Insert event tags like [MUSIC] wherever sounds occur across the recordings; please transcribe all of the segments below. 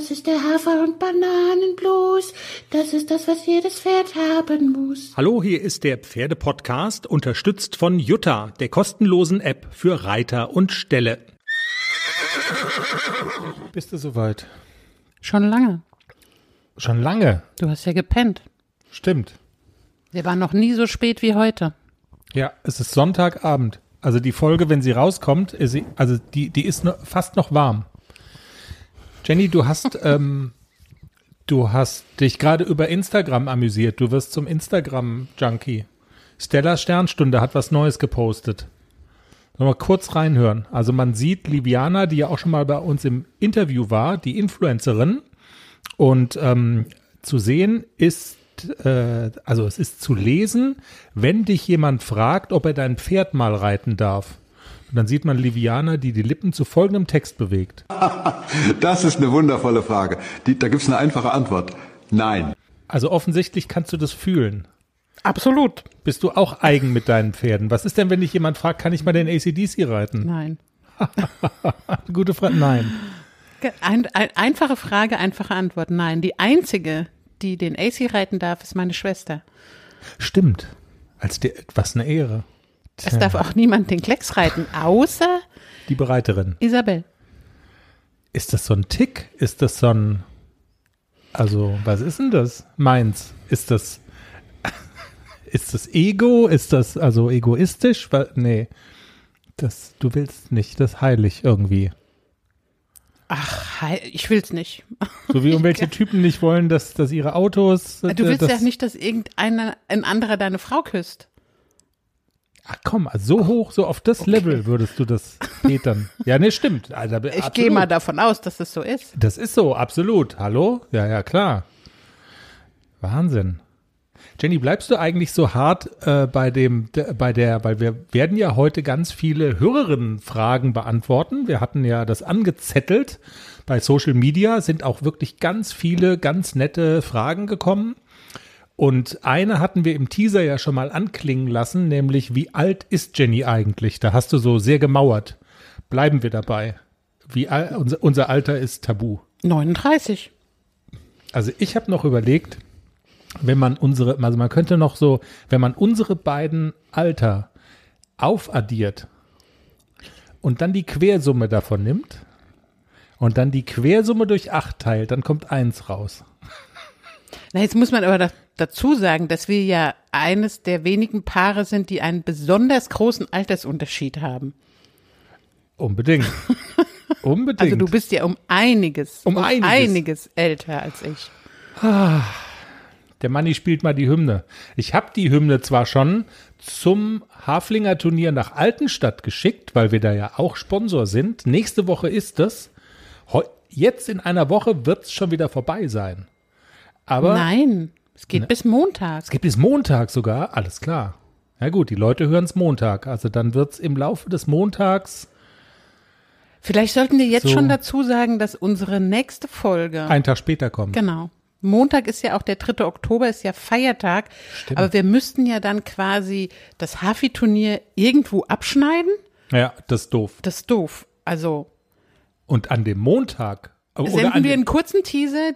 Das ist der Hafer- und Bananenblues. Das ist das, was jedes Pferd haben muss. Hallo, hier ist der Pferdepodcast, unterstützt von Jutta, der kostenlosen App für Reiter und Ställe. Bist du soweit? Schon lange. Schon lange. Du hast ja gepennt. Stimmt. Wir waren noch nie so spät wie heute. Ja, es ist Sonntagabend. Also die Folge, wenn sie rauskommt, ist sie, also die, die ist fast noch warm. Jenny, du hast, [LAUGHS] ähm, du hast dich gerade über Instagram amüsiert. Du wirst zum Instagram-Junkie. Stella Sternstunde hat was Neues gepostet. Sollen wir kurz reinhören. Also man sieht Liviana, die ja auch schon mal bei uns im Interview war, die Influencerin. Und ähm, zu sehen ist, äh, also es ist zu lesen, wenn dich jemand fragt, ob er dein Pferd mal reiten darf. Und dann sieht man Liviana, die die Lippen zu folgendem Text bewegt. [LAUGHS] Das ist eine wundervolle Frage. Die, da gibt es eine einfache Antwort. Nein. Also offensichtlich kannst du das fühlen. Absolut. Bist du auch eigen mit deinen Pferden? Was ist denn, wenn dich jemand fragt, kann ich mal den ACDC reiten? Nein. [LAUGHS] Gute Frage. Nein. Ein, ein, einfache Frage, einfache Antwort. Nein. Die einzige, die den AC reiten darf, ist meine Schwester. Stimmt. Als der, was eine Ehre. Es darf auch niemand den Klecks reiten, außer Die Bereiterin. Isabel. Ist das so ein Tick? Ist das so ein, also, was ist denn das? Meins. Ist das, [LAUGHS] ist das Ego? Ist das also egoistisch? Nee. Das, du willst nicht, das ist heilig irgendwie. Ach, ich will's nicht. So wie [LAUGHS] irgendwelche Typen nicht wollen, dass, dass ihre Autos. Du äh, willst das, ja nicht, dass irgendeiner, ein anderer deine Frau küsst. Ach komm, also so hoch, so auf das Level würdest du das petern. ja, nee, stimmt. Also, Ich gehe mal davon aus, dass das so ist. Das ist so, absolut. Hallo? Ja, ja, klar. Wahnsinn. Jenny, bleibst du eigentlich so hart äh, bei dem, bei der, weil wir werden ja heute ganz viele Hörerinnenfragen beantworten. Wir hatten ja das angezettelt. Bei Social Media sind auch wirklich ganz viele ganz nette Fragen gekommen. Und eine hatten wir im Teaser ja schon mal anklingen lassen, nämlich wie alt ist Jenny eigentlich? Da hast du so sehr gemauert. Bleiben wir dabei. Wie al unser, unser Alter ist tabu. 39. Also ich habe noch überlegt, wenn man unsere, also man könnte noch so, wenn man unsere beiden Alter aufaddiert und dann die Quersumme davon nimmt und dann die Quersumme durch acht teilt, dann kommt eins raus. Na, jetzt muss man aber da, dazu sagen, dass wir ja eines der wenigen Paare sind, die einen besonders großen Altersunterschied haben. Unbedingt. Unbedingt. [LAUGHS] Also du bist ja um einiges, Um einiges. älter als ich. Der Manni spielt mal die Hymne. Ich habe die Hymne zwar schon zum Haflinger Turnier nach Altenstadt geschickt, weil wir da ja auch Sponsor sind. Nächste Woche ist es. Jetzt in einer Woche wird es schon wieder vorbei sein. Aber Nein, es geht bis Montag. es gibt bis Montag sogar. Alles klar. Ja gut, die Leute hören es Montag. Also dann wird es im Laufe des Montags Vielleicht sollten wir jetzt So. schon dazu sagen, dass unsere nächste Folge, einen Tag später kommen. genau, Montag ist ja auch der 3. Oktober, ist ja Feiertag, aber wir müssten ja dann quasi das Hafi-Turnier irgendwo abschneiden. Ja, das ist doof. Das ist doof. Also Und an dem Montag oder senden an wir einen kurzen Teaser.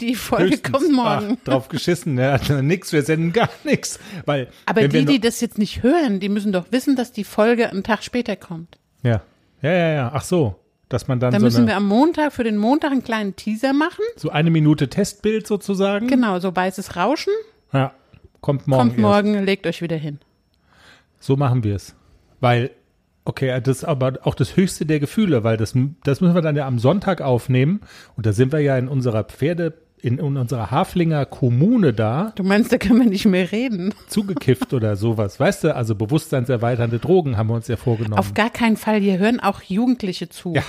Die Folge Höchstens. kommt morgen. Ach, drauf geschissen, ja, nix, wir senden gar nichts. Weil, Aber die, die das jetzt nicht hören, die müssen doch wissen, dass die Folge einen Tag später kommt. Ja, ja, ja, ja. Ach so, dass man dann Dann so, müssen wir am Montag für den Montag einen kleinen Teaser machen. so eine Minute Testbild sozusagen. Genau, so weißes Rauschen. Ja, kommt morgen. kommt erst. morgen, legt euch wieder hin. So machen wir es. Weil, okay, das ist aber auch das höchste der Gefühle, weil das, das müssen wir dann ja am Sonntag aufnehmen. Und da sind wir ja in unserer Pferde, in, in unserer Haflinger Kommune da, Du meinst, da können wir nicht mehr reden? zugekifft oder sowas. Weißt du, also bewusstseinserweiternde Drogen haben wir uns ja vorgenommen. Auf gar keinen Fall. Hier hören auch Jugendliche zu. Ja,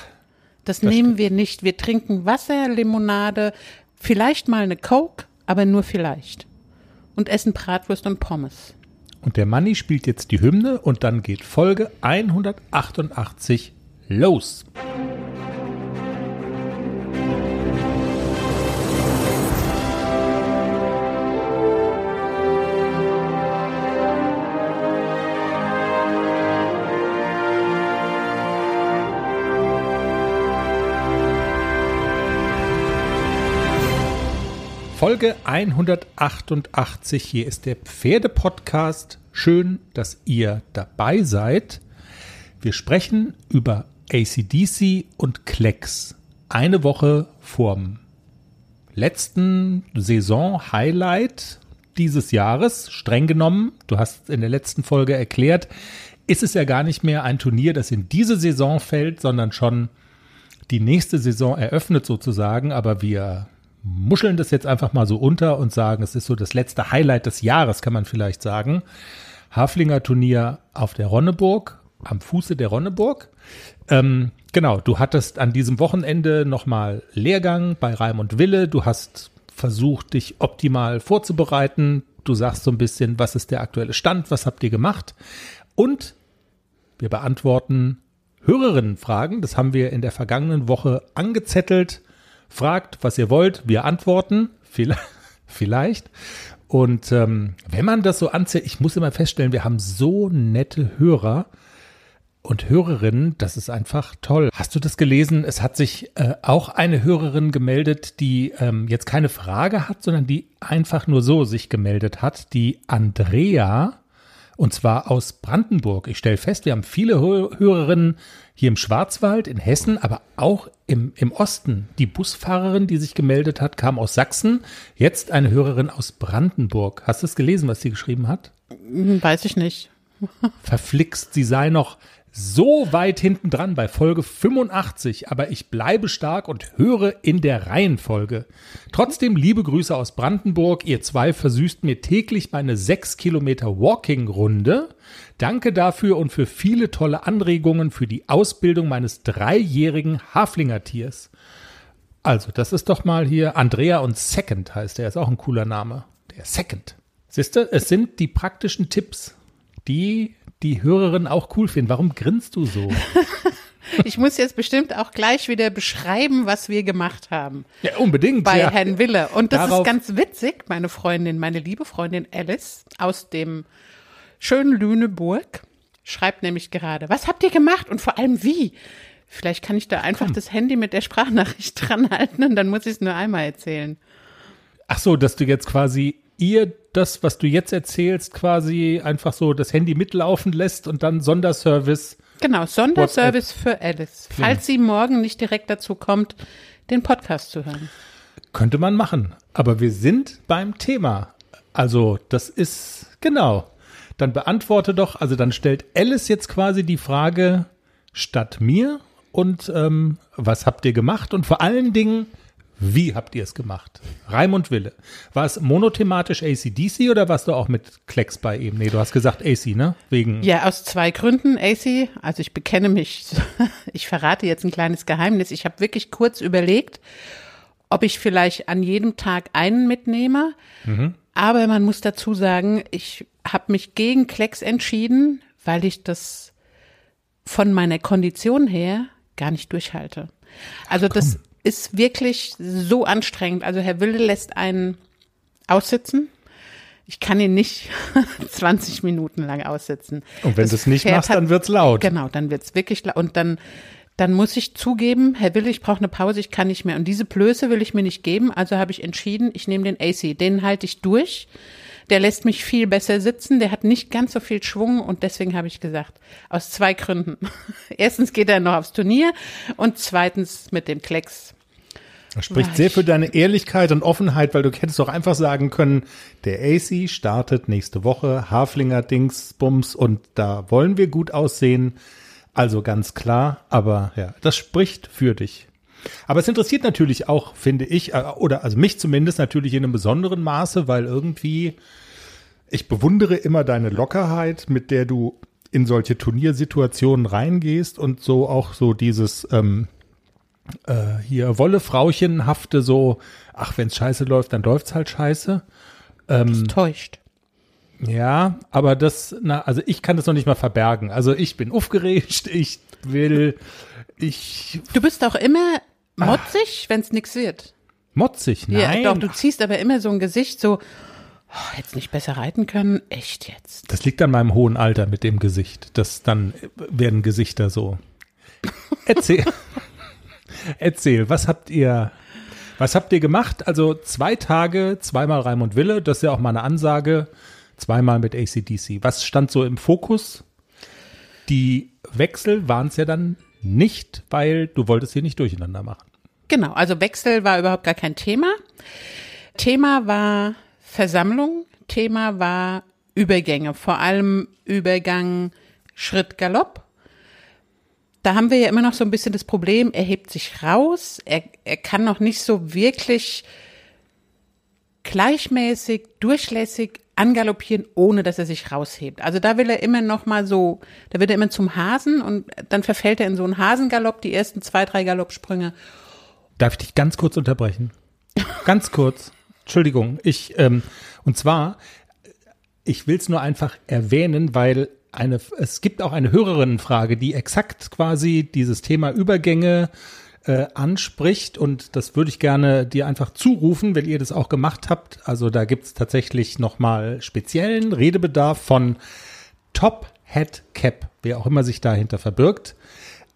das nehmen wir nicht. Wir trinken Wasser, Limonade, vielleicht mal eine Coke, aber nur vielleicht. Und essen Bratwurst und Pommes. Und der Manni spielt jetzt die Hymne und dann geht Folge 188 los. Folge 188. Hier ist der Pferdepodcast. Schön, dass ihr dabei seid. Wir sprechen über ACDC und Klecks. Eine Woche vorm letzten Saison-Highlight dieses Jahres, streng genommen. Du hast in der letzten Folge erklärt, ist es ja gar nicht mehr ein Turnier, das in diese Saison fällt, sondern schon die nächste Saison eröffnet sozusagen. Aber wir muscheln das jetzt einfach mal so unter und sagen, es ist so das letzte Highlight des Jahres, kann man vielleicht sagen. Haflinger Turnier auf der Ronneburg, am Fuße der Ronneburg. Ähm, genau, du hattest an diesem Wochenende nochmal Lehrgang bei Raimund Wille. Du hast versucht, dich optimal vorzubereiten. Du sagst so ein bisschen, was ist der aktuelle Stand, was habt ihr gemacht? Und wir beantworten Hörerinnenfragen. Das haben wir in der vergangenen Woche angezettelt. Fragt, was ihr wollt, wir antworten. [LAUGHS] Vielleicht. Und ähm, wenn man das so anzählt, ich muss immer feststellen, wir haben so nette Hörer und Hörerinnen, das ist einfach toll. Hast du das gelesen? Es hat sich äh, auch eine Hörerin gemeldet, die ähm, jetzt keine Frage hat, sondern die einfach nur so sich gemeldet hat. Die Andrea, und zwar aus Brandenburg. Ich stelle fest, wir haben viele Hörerinnen hier im Schwarzwald, in Hessen, aber auch im, im Osten. Die Busfahrerin, die sich gemeldet hat, kam aus Sachsen. Jetzt eine Hörerin aus Brandenburg. Hast du es gelesen, was sie geschrieben hat? Weiß ich nicht. Verflixt, sie sei noch so weit hinten dran bei Folge 85, aber ich bleibe stark und höre in der Reihenfolge. Trotzdem liebe Grüße aus Brandenburg. Ihr zwei versüßt mir täglich meine sechs Kilometer Walking-Runde. Danke dafür und für viele tolle Anregungen für die Ausbildung meines dreijährigen Haflingertiers. Also, das ist doch mal hier Andrea und Second heißt er. Ist auch ein cooler Name. Der Second. Siehst du, es sind die praktischen Tipps, die die Hörerinnen auch cool finden. Warum grinst du so? [LAUGHS] Ich muss jetzt bestimmt auch gleich wieder beschreiben, was wir gemacht haben. Ja, unbedingt. Bei ja. Herrn Wille. Und das Darauf- ist ganz witzig. Meine Freundin, meine liebe Freundin Alice aus dem schönen Lüneburg schreibt nämlich gerade, was habt ihr gemacht und vor allem wie? Vielleicht kann ich da einfach das Handy mit der Sprachnachricht [LAUGHS] dran halten und dann muss ich es nur einmal erzählen. Ach so, dass du jetzt quasi ihr das, was du jetzt erzählst, quasi einfach so das Handy mitlaufen lässt und dann Sonderservice. Genau, Sonderservice für Alice. Falls sie morgen nicht direkt dazu kommt, den Podcast zu hören. Könnte man machen. Aber wir sind beim Thema. Also, das ist genau. Dann beantworte doch, also dann stellt Alice jetzt quasi die Frage statt mir und ähm, was habt ihr gemacht und vor allen Dingen, wie habt ihr es gemacht? Raimund Wille. War es monothematisch ACDC oder warst du auch mit Klecks bei ihm? Nee, du hast gesagt AC, ne? Wegen. Ja, aus zwei Gründen, AC. Also ich bekenne mich, [LAUGHS] ich verrate jetzt ein kleines Geheimnis. Ich habe wirklich kurz überlegt, ob ich vielleicht an jedem Tag einen mitnehme. Aber man muss dazu sagen, ich habe mich gegen Klecks entschieden, weil ich das von meiner Kondition her gar nicht durchhalte. Also das ist wirklich so anstrengend. Also Herr Wille lässt einen aussitzen. Ich kann ihn nicht [LAUGHS] 20 Minuten lang aussitzen. Und wenn Das du es nicht Pferd machst, hat- dann wird's laut. Genau, dann wird's wirklich laut. Und dann, dann muss ich zugeben, Herr Wille, ich brauche eine Pause, ich kann nicht mehr. Und diese Blöße will ich mir nicht geben. Also habe ich entschieden, ich nehme den AC. Den halte ich durch. Der lässt mich viel besser sitzen. Der hat nicht ganz so viel Schwung. Und deswegen habe ich gesagt, aus zwei Gründen. [LAUGHS] Erstens geht er noch aufs Turnier. Und zweitens mit dem Klecks. Das spricht sehr für deine Ehrlichkeit und Offenheit, weil du hättest doch einfach sagen können, der AC startet nächste Woche, Haflinger Dingsbums und da wollen wir gut aussehen. Also ganz klar, aber ja, das spricht für dich. Aber es interessiert natürlich auch, finde ich, äh, oder also mich zumindest natürlich in einem besonderen Maße, weil irgendwie ich bewundere immer deine Lockerheit, mit der du in solche Turniersituationen reingehst und so auch so dieses ähm, äh, hier Wolle-Frauchenhafte so, ach, wenn's scheiße läuft, dann läuft's halt scheiße. Das täuscht. Ja, aber das, na, also ich kann das noch nicht mal verbergen. Also ich bin aufgeregt, ich will, ich Du bist auch immer motzig, wenn's nix wird. motzig, nein. Ja, doch, du ziehst aber immer so ein Gesicht so, oh, hättest nicht besser reiten können. Echt jetzt. Das liegt an meinem hohen Alter mit dem Gesicht. Das dann werden Gesichter so. Erzähl. [LAUGHS] Erzähl, was habt ihr, Was habt ihr gemacht? Also zwei Tage, zweimal Raimund Wille, das ist ja auch mal eine Ansage, zweimal mit ACDC. Was stand so im Fokus? Die Wechsel waren es ja dann nicht, weil du wolltest hier nicht durcheinander machen. Genau, also Wechsel war überhaupt gar kein Thema. Thema war Versammlung, Thema war Übergänge, vor allem Übergang Schritt Galopp. Da haben wir ja immer noch so ein bisschen das Problem, er hebt sich raus, er, er kann noch nicht so wirklich gleichmäßig, durchlässig angaloppieren, ohne dass er sich raushebt. Also da will er immer noch mal so, da wird er immer zum Hasen und dann verfällt er in so einen Hasengalopp, die ersten zwei, drei Galoppsprünge. Darf ich dich ganz kurz unterbrechen? Ganz kurz. Entschuldigung. Ich, ähm, und zwar, ich will es nur einfach erwähnen, weil eine, es gibt auch eine Hörerinnenfrage, die exakt quasi dieses Thema Übergänge äh, anspricht und das würde ich gerne dir einfach zurufen, wenn ihr das auch gemacht habt. Also da gibt es tatsächlich nochmal speziellen Redebedarf von Top Head Cap, wer auch immer sich dahinter verbirgt.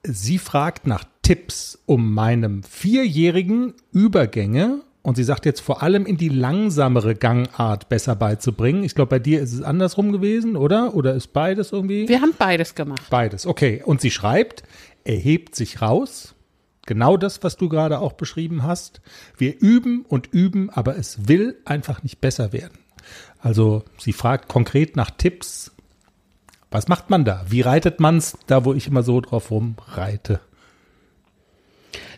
Sie fragt nach Tipps, um meinem vierjährigen Übergänge und sie sagt jetzt vor allem in die langsamere Gangart besser beizubringen. Ich glaube, bei dir ist es andersrum gewesen, oder? Oder ist beides irgendwie? Wir haben beides gemacht. Beides, okay. Und sie schreibt, er hebt sich raus. Genau das, was du gerade auch beschrieben hast. Wir üben und üben, aber es will einfach nicht besser werden. Also sie fragt konkret nach Tipps. Was macht man da? Wie reitet man's da, wo ich immer so drauf rumreite?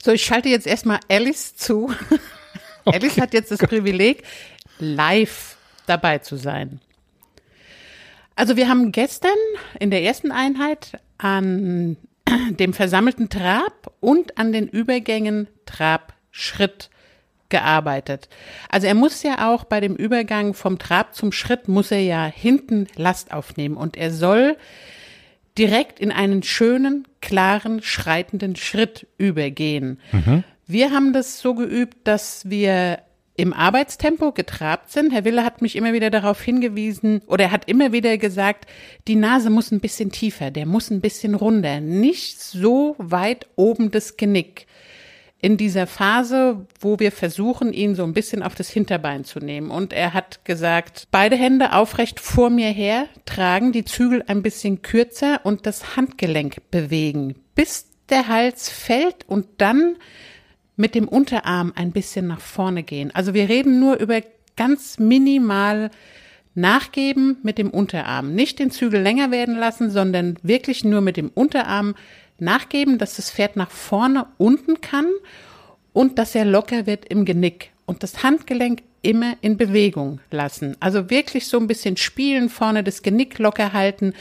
So, ich schalte jetzt erstmal Alice zu. [LAUGHS] Okay. Alice hat jetzt das Privileg, live dabei zu sein. Also wir haben gestern in der ersten Einheit an dem versammelten Trab und an den Übergängen Trab-Schritt gearbeitet. Also er muss ja auch bei dem Übergang vom Trab zum Schritt muss er ja hinten Last aufnehmen und er soll direkt in einen schönen, klaren, schreitenden Schritt übergehen. Mhm. Wir haben das so geübt, dass wir im Arbeitstempo getrabt sind. Herr Wille hat mich immer wieder darauf hingewiesen oder er hat immer wieder gesagt, die Nase muss ein bisschen tiefer, der muss ein bisschen runder, nicht so weit oben das Genick. In dieser Phase, wo wir versuchen, ihn so ein bisschen auf das Hinterbein zu nehmen. Und er hat gesagt, beide Hände aufrecht vor mir her tragen, die Zügel ein bisschen kürzer und das Handgelenk bewegen, bis der Hals fällt und dann mit dem Unterarm ein bisschen nach vorne gehen. Also wir reden nur über ganz minimal nachgeben mit dem Unterarm. Nicht den Zügel länger werden lassen, sondern wirklich nur mit dem Unterarm nachgeben, dass das Pferd nach vorne unten kann und dass er locker wird im Genick und das Handgelenk immer in Bewegung lassen. Also wirklich so ein bisschen spielen, vorne das Genick locker halten.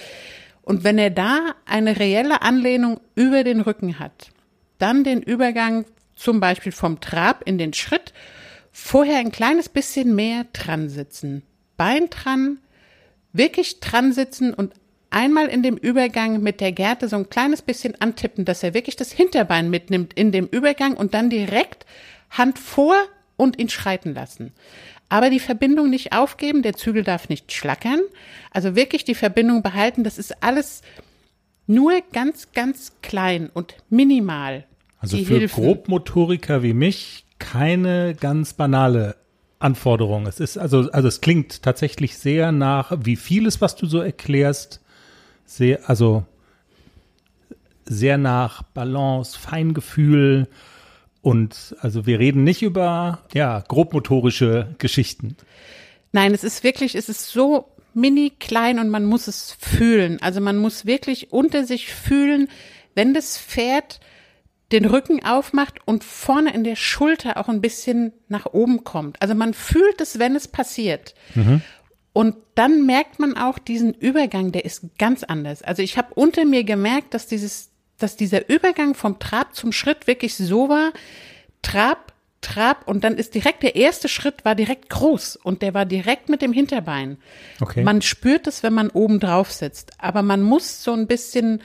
Und wenn er da eine reelle Anlehnung über den Rücken hat, dann den Übergang zum Beispiel vom Trab in den Schritt, vorher ein kleines bisschen mehr dran sitzen. Bein dran, wirklich dran sitzen und einmal in dem Übergang mit der Gerte so ein kleines bisschen antippen, dass er wirklich das Hinterbein mitnimmt in dem Übergang und dann direkt Hand vor und ihn schreiten lassen. Aber die Verbindung nicht aufgeben, der Zügel darf nicht schlackern. Also wirklich die Verbindung behalten, das ist alles nur ganz, ganz klein und minimal. Also für Hilfen. Grobmotoriker wie mich keine ganz banale Anforderung. Es ist also, also es klingt tatsächlich sehr nach, wie vieles, was du so erklärst, sehr, also sehr nach Balance, Feingefühl und also wir reden nicht über ja grobmotorische Geschichten. Nein, es ist wirklich, es ist so mini klein und man muss es fühlen. Also man muss wirklich unter sich fühlen, wenn das Pferd den Rücken aufmacht und vorne in der Schulter auch ein bisschen nach oben kommt. Also man fühlt es, wenn es passiert. Mhm. Und dann merkt man auch diesen Übergang, der ist ganz anders. Also ich habe unter mir gemerkt, dass dieses, dass dieser Übergang vom Trab zum Schritt wirklich so war, Trab, Trab und dann ist direkt der erste Schritt war direkt groß und der war direkt mit dem Hinterbein. Okay. Man spürt es, wenn man oben drauf sitzt, aber man muss so ein bisschen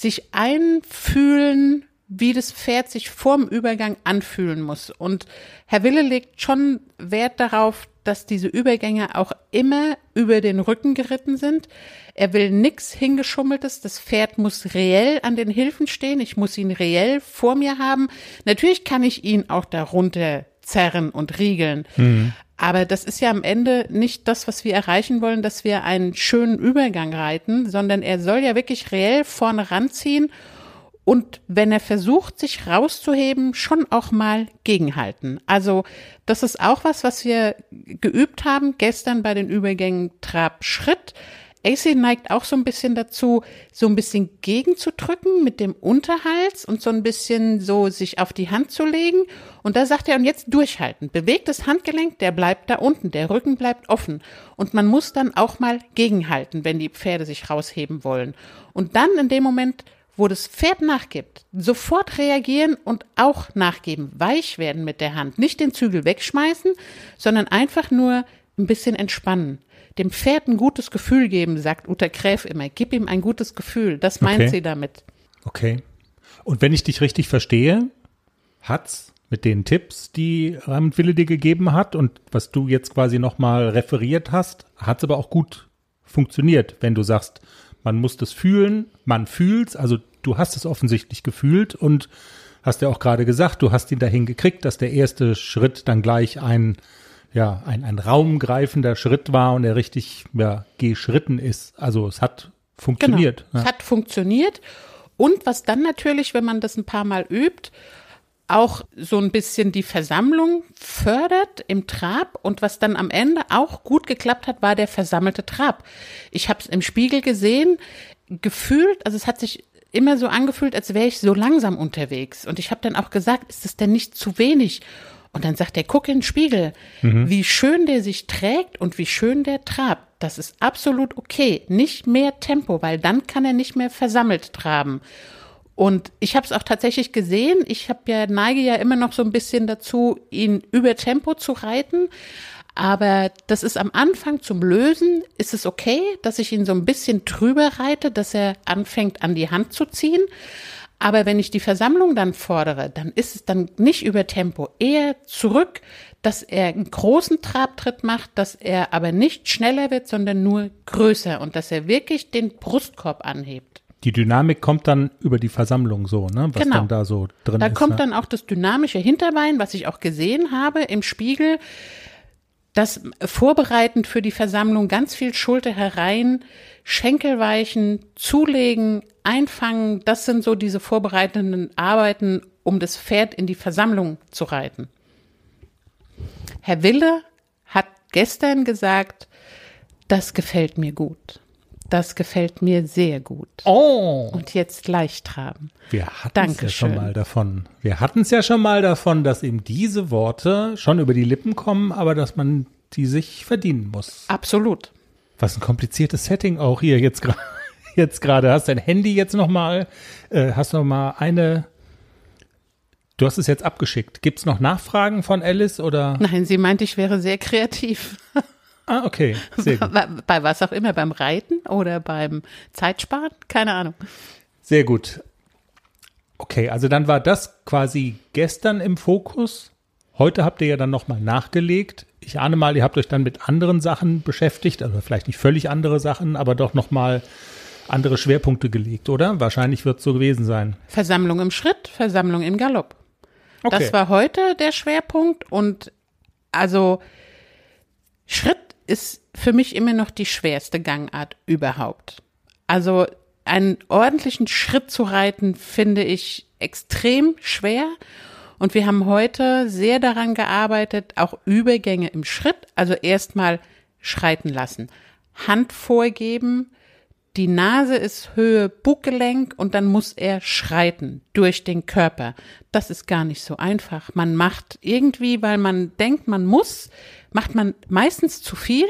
sich einfühlen, wie das Pferd sich vorm Übergang anfühlen muss. Und Herr Wille legt schon Wert darauf, dass diese Übergänge auch immer über den Rücken geritten sind. Er will nix hingeschummeltes. Das Pferd muss reell an den Hilfen stehen. Ich muss ihn reell vor mir haben. Natürlich kann ich ihn auch darunter zerren und riegeln. Mhm. Aber das ist ja am Ende nicht das, was wir erreichen wollen, dass wir einen schönen Übergang reiten, sondern er soll ja wirklich reell vorne ranziehen und wenn er versucht, sich rauszuheben, schon auch mal gegenhalten. Also das ist auch was, was wir geübt haben gestern bei den Übergängen Trab-Schritt. AC neigt auch so ein bisschen dazu, so ein bisschen gegenzudrücken mit dem Unterhals und so ein bisschen so sich auf die Hand zu legen. Und da sagt er, und jetzt durchhalten. Bewegt das Handgelenk, der bleibt da unten, der Rücken bleibt offen. Und man muss dann auch mal gegenhalten, wenn die Pferde sich rausheben wollen. Und dann in dem Moment, wo das Pferd nachgibt, sofort reagieren und auch nachgeben, weich werden mit der Hand. Nicht den Zügel wegschmeißen, sondern einfach nur ein bisschen entspannen dem Pferd ein gutes Gefühl geben, sagt Uta Gräf immer. Gib ihm ein gutes Gefühl. Das meint Okay. sie damit. Okay. Und wenn ich dich richtig verstehe, hat's mit den Tipps, die Raimund Wille dir gegeben hat und was du jetzt quasi nochmal referiert hast, hat's aber auch gut funktioniert, wenn du sagst, man muss das fühlen, man fühlt's, also du hast es offensichtlich gefühlt und hast ja auch gerade gesagt, du hast ihn dahin gekriegt, dass der erste Schritt dann gleich ein ja, ein, ein raumgreifender Schritt war und er richtig ja, geschritten ist. Also es hat funktioniert. Genau. Es hat funktioniert. Und was dann natürlich, wenn man das ein paar Mal übt, auch so ein bisschen die Versammlung fördert im Trab und was dann am Ende auch gut geklappt hat, war der versammelte Trab. Ich habe es im Spiegel gesehen, gefühlt, also es hat sich immer so angefühlt, als wäre ich so langsam unterwegs und ich habe dann auch gesagt, ist es denn nicht zu wenig? Und dann sagt er, guck in den Spiegel, wie schön der sich trägt und wie schön der trabt. Das ist absolut okay. Nicht mehr Tempo, weil dann kann er nicht mehr versammelt traben. Und ich habe es auch tatsächlich gesehen. Ich habe ja neige ja immer noch so ein bisschen dazu, ihn über Tempo zu reiten. Aber das ist am Anfang zum Lösen, ist es okay, dass ich ihn so ein bisschen drüber reite, dass er anfängt an die Hand zu ziehen. Aber wenn ich die Versammlung dann fordere, dann ist es dann nicht über Tempo, eher zurück, dass er einen großen Trabtritt macht, dass er aber nicht schneller wird, sondern nur größer und dass er wirklich den Brustkorb anhebt. Die Dynamik kommt dann über die Versammlung so, ne? Was Genau. dann da so drin Da ist. kommt ne? dann auch das dynamische Hinterbein, was ich auch gesehen habe im Spiegel, das vorbereitend für die Versammlung ganz viel Schulter herein, Schenkel weichen, zulegen, einfangen, das sind so diese vorbereitenden Arbeiten, um das Pferd in die Versammlung zu reiten. Herr Wille hat gestern gesagt, das gefällt mir gut. Das gefällt mir sehr gut. Oh, Und jetzt leicht traben. wir hatten es ja schon mal davon. Wir hatten es ja schon mal davon, dass ihm diese Worte schon über die Lippen kommen, aber dass man die sich verdienen muss. Absolut. Was ein kompliziertes Setting auch hier jetzt gerade. Jetzt gerade hast dein Handy jetzt noch mal, äh, hast noch mal eine. Du hast es jetzt abgeschickt. Gibt es noch Nachfragen von Alice oder? Nein, sie meinte, ich wäre sehr kreativ. Ah, okay, sehr gut. [LAUGHS] Bei, bei was auch immer, beim Reiten oder beim Zeitsparen? Keine Ahnung. Sehr gut. Okay, also dann war das quasi gestern im Fokus. Heute habt ihr ja dann nochmal nachgelegt. Ich ahne mal, ihr habt euch dann mit anderen Sachen beschäftigt, also vielleicht nicht völlig andere Sachen, aber doch nochmal andere Schwerpunkte gelegt, oder? Wahrscheinlich wird es so gewesen sein. Versammlung im Schritt, Versammlung im Galopp. Okay. Das war heute der Schwerpunkt und also Schritt ist für mich immer noch die schwerste Gangart überhaupt. Also einen ordentlichen Schritt zu reiten, finde ich extrem schwer. Und wir haben heute sehr daran gearbeitet, auch Übergänge im Schritt, also erstmal schreiten lassen. Hand vorgeben, die Nase ist Höhe Buggelenk und dann muss er schreiten durch den Körper. Das ist gar nicht so einfach. Man macht irgendwie, weil man denkt, man muss, macht man meistens zu viel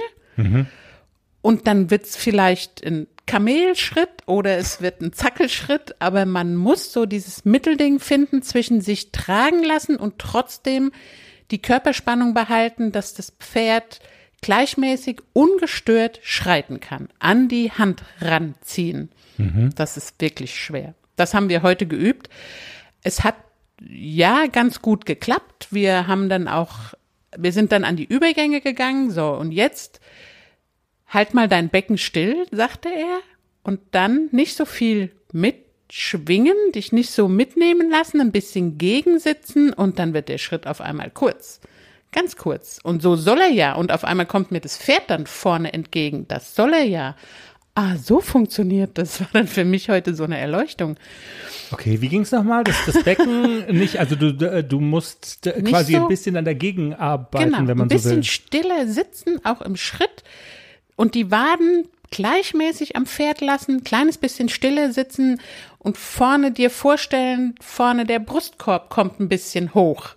und dann wird's vielleicht ein Kamelschritt oder es wird ein Zackelschritt, aber man muss so dieses Mittelding finden zwischen sich tragen lassen und trotzdem die Körperspannung behalten, dass das Pferd gleichmäßig ungestört schreiten kann, an die Hand ranziehen. Das ist wirklich schwer. Das haben wir heute geübt. Es hat ja ganz gut geklappt. Wir haben dann auch wir sind dann an die Übergänge gegangen, so, und jetzt halt mal dein Becken still, sagte er, und dann nicht so viel mitschwingen, dich nicht so mitnehmen lassen, ein bisschen gegensitzen und dann wird der Schritt auf einmal kurz. Ganz kurz. Und so soll er ja. Und auf einmal kommt mir das Pferd dann vorne entgegen. Das soll er ja. Ah, so funktioniert das. [LAUGHS] War dann für mich heute so eine Erleuchtung. Okay, wie ging's nochmal? Das, das Becken [LAUGHS] nicht, also du, du musst Nicht quasi so- ein bisschen an dagegen arbeiten, Genau, wenn man ein bisschen so will. stiller sitzen, auch im Schritt und die Waden gleichmäßig am Pferd lassen, kleines bisschen stille sitzen und vorne dir vorstellen, vorne der Brustkorb kommt ein bisschen hoch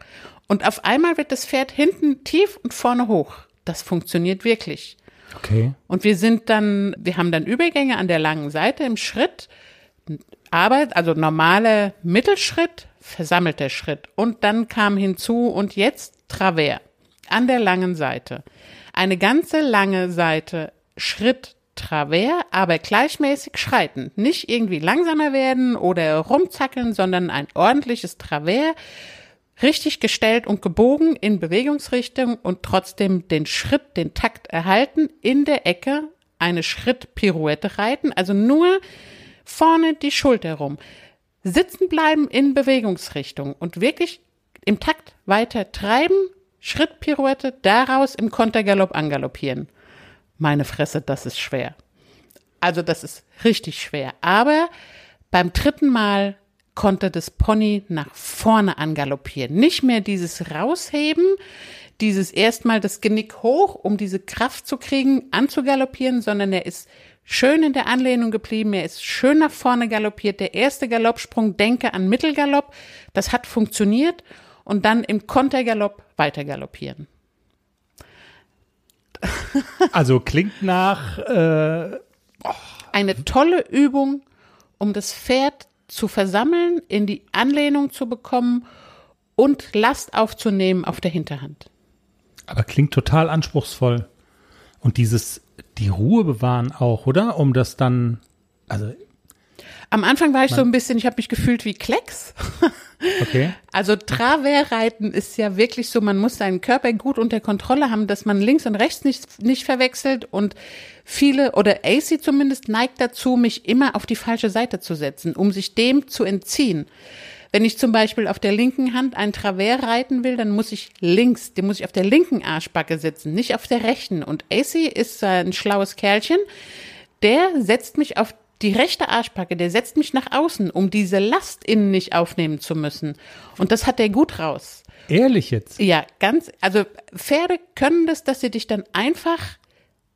und auf einmal wird das Pferd hinten tief und vorne hoch. Das funktioniert wirklich. Okay. Und wir sind dann, wir haben dann Übergänge an der langen Seite im Schritt, Arbeit, also normale Mittelschritt, versammelter Schritt. Und dann kam hinzu und jetzt Travers an der langen Seite. Eine ganze lange Seite Schritt Travers, aber gleichmäßig schreiten. Nicht irgendwie langsamer werden oder rumzackeln, sondern ein ordentliches Travers, richtig gestellt und gebogen in Bewegungsrichtung und trotzdem den Schritt, den Takt erhalten, in der Ecke eine Schrittpirouette reiten, also nur vorne die Schulter rum. Sitzen bleiben in Bewegungsrichtung und wirklich im Takt weiter treiben, Schrittpirouette, daraus im Kontergalopp angaloppieren. Meine Fresse, das ist schwer. Also das ist richtig schwer. Aber beim dritten Mal konnte das Pony nach vorne angaloppieren. Nicht mehr dieses Rausheben, dieses erstmal das Genick hoch, um diese Kraft zu kriegen, anzugaloppieren, sondern er ist schön in der Anlehnung geblieben, er ist schön nach vorne galoppiert. Der erste Galoppsprung, denke an Mittelgalopp, das hat funktioniert und dann im Kontergalopp weiter galoppieren. Also klingt nach, äh, eine tolle Übung, um das Pferd zu versammeln, in die Anlehnung zu bekommen und Last aufzunehmen auf der Hinterhand. aber klingt total anspruchsvoll. Und dieses, die Ruhe bewahren auch, oder? Um das dann, also, Am Anfang war ich so ein bisschen, ich habe mich gefühlt wie Klecks. [LAUGHS] okay. Also Travers-Reiten ist ja wirklich so, man muss seinen Körper gut unter Kontrolle haben, dass man links und rechts nicht, nicht verwechselt und viele, oder AC zumindest, neigt dazu, mich immer auf die falsche Seite zu setzen, um sich dem zu entziehen. Wenn ich zum Beispiel auf der linken Hand ein Travers reiten will, dann muss ich links, den muss ich auf der linken Arschbacke sitzen, nicht auf der rechten. Und AC ist ein schlaues Kerlchen, der setzt mich auf die rechte Arschbacke, der setzt mich nach außen, um diese Last innen nicht aufnehmen zu müssen. Und das hat er gut raus. Ehrlich jetzt. Ja, ganz, also Pferde können das, dass sie dich dann einfach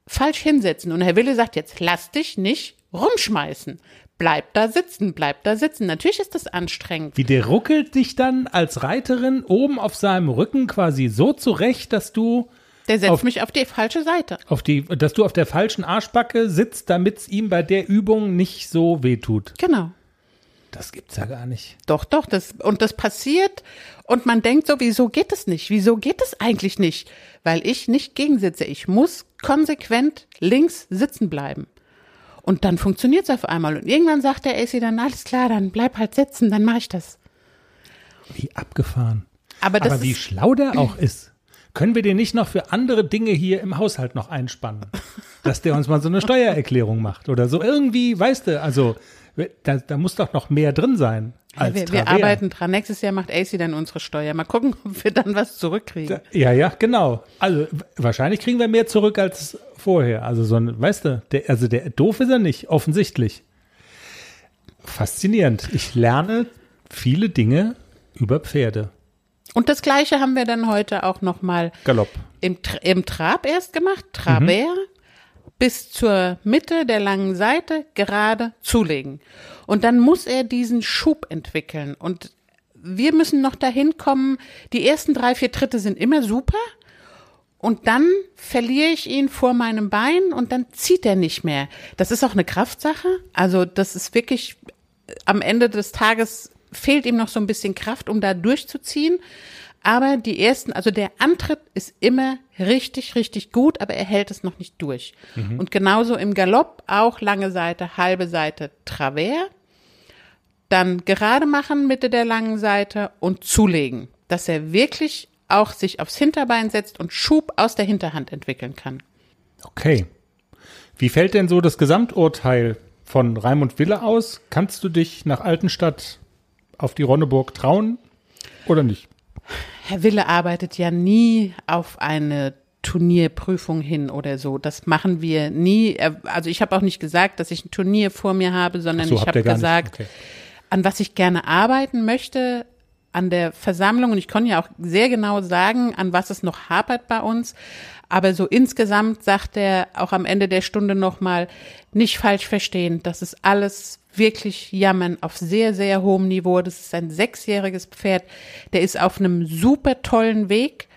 falsch hinsetzen. Und Herr Wille sagt jetzt, lass dich nicht rumschmeißen. Bleib da sitzen, bleib da sitzen. Natürlich ist das anstrengend. Wie der ruckelt dich dann als Reiterin oben auf seinem Rücken quasi so zurecht, dass du Der setzt Auf- mich auf die falsche Seite. auf die, dass du auf der falschen Arschbacke sitzt, damit es ihm bei der Übung nicht so wehtut. Genau. Das gibt's ja gar nicht. Doch, doch, das, und das passiert und man denkt so, wieso geht es nicht? Wieso geht es eigentlich nicht? Weil ich nicht gegensitze. Ich muss konsequent links sitzen bleiben. Und dann funktioniert es auf einmal. Und irgendwann sagt der AC dann, alles klar, dann bleib halt sitzen, dann mache ich das. Wie abgefahren. Aber das Aber wie ist, schlau der auch ist. Können wir den nicht noch für andere Dinge hier im Haushalt noch einspannen? Dass der uns mal so eine Steuererklärung macht oder so. Irgendwie, weißt du, also da, da muss doch noch mehr drin sein. Als wir, wir arbeiten dran. Nächstes Jahr macht AC dann unsere Steuer. Mal gucken, [LAUGHS] ob wir dann was zurückkriegen. Ja, ja, genau. Also wahrscheinlich kriegen wir mehr zurück als vorher. Also so ein, weißt du, der, also der doof ist er nicht, offensichtlich. Faszinierend. Ich lerne viele Dinge über Pferde. Und das Gleiche haben wir dann heute auch noch mal Galopp. im, im Trab erst gemacht, Travers, bis zur Mitte der langen Seite gerade zulegen. Und dann muss er diesen Schub entwickeln. Und wir müssen noch dahin kommen, die ersten drei, vier Tritte sind immer super. Und dann verliere ich ihn vor meinem Bein und dann zieht er nicht mehr. Das ist auch eine Kraftsache. Also das ist wirklich, am Ende des Tages fehlt ihm noch so ein bisschen Kraft, um da durchzuziehen. Aber die ersten, also der Antritt ist immer richtig, richtig gut, aber er hält es noch nicht durch. Und genauso im Galopp auch lange Seite, halbe Seite Travers, dann gerade machen Mitte der langen Seite und zulegen, dass er wirklich auch sich aufs Hinterbein setzt und Schub aus der Hinterhand entwickeln kann. Okay. Wie fällt denn so das Gesamturteil von Raimund Wille aus? Kannst du dich nach Altenstadt auf die Ronneburg trauen oder nicht? Herr Wille arbeitet ja nie auf eine Turnierprüfung hin oder so. Das machen wir nie. Also ich habe auch nicht gesagt, dass ich ein Turnier vor mir habe, sondern so, ich habe gesagt, Okay. an was ich gerne arbeiten möchte an der Versammlung. Und ich kann ja auch sehr genau sagen, an was es noch hapert bei uns. Aber so insgesamt sagt er auch am Ende der Stunde nochmal, nicht falsch verstehen, das ist alles wirklich Jammern auf sehr, sehr hohem Niveau. Das ist ein sechsjähriges Pferd. Der ist auf einem super tollen Weg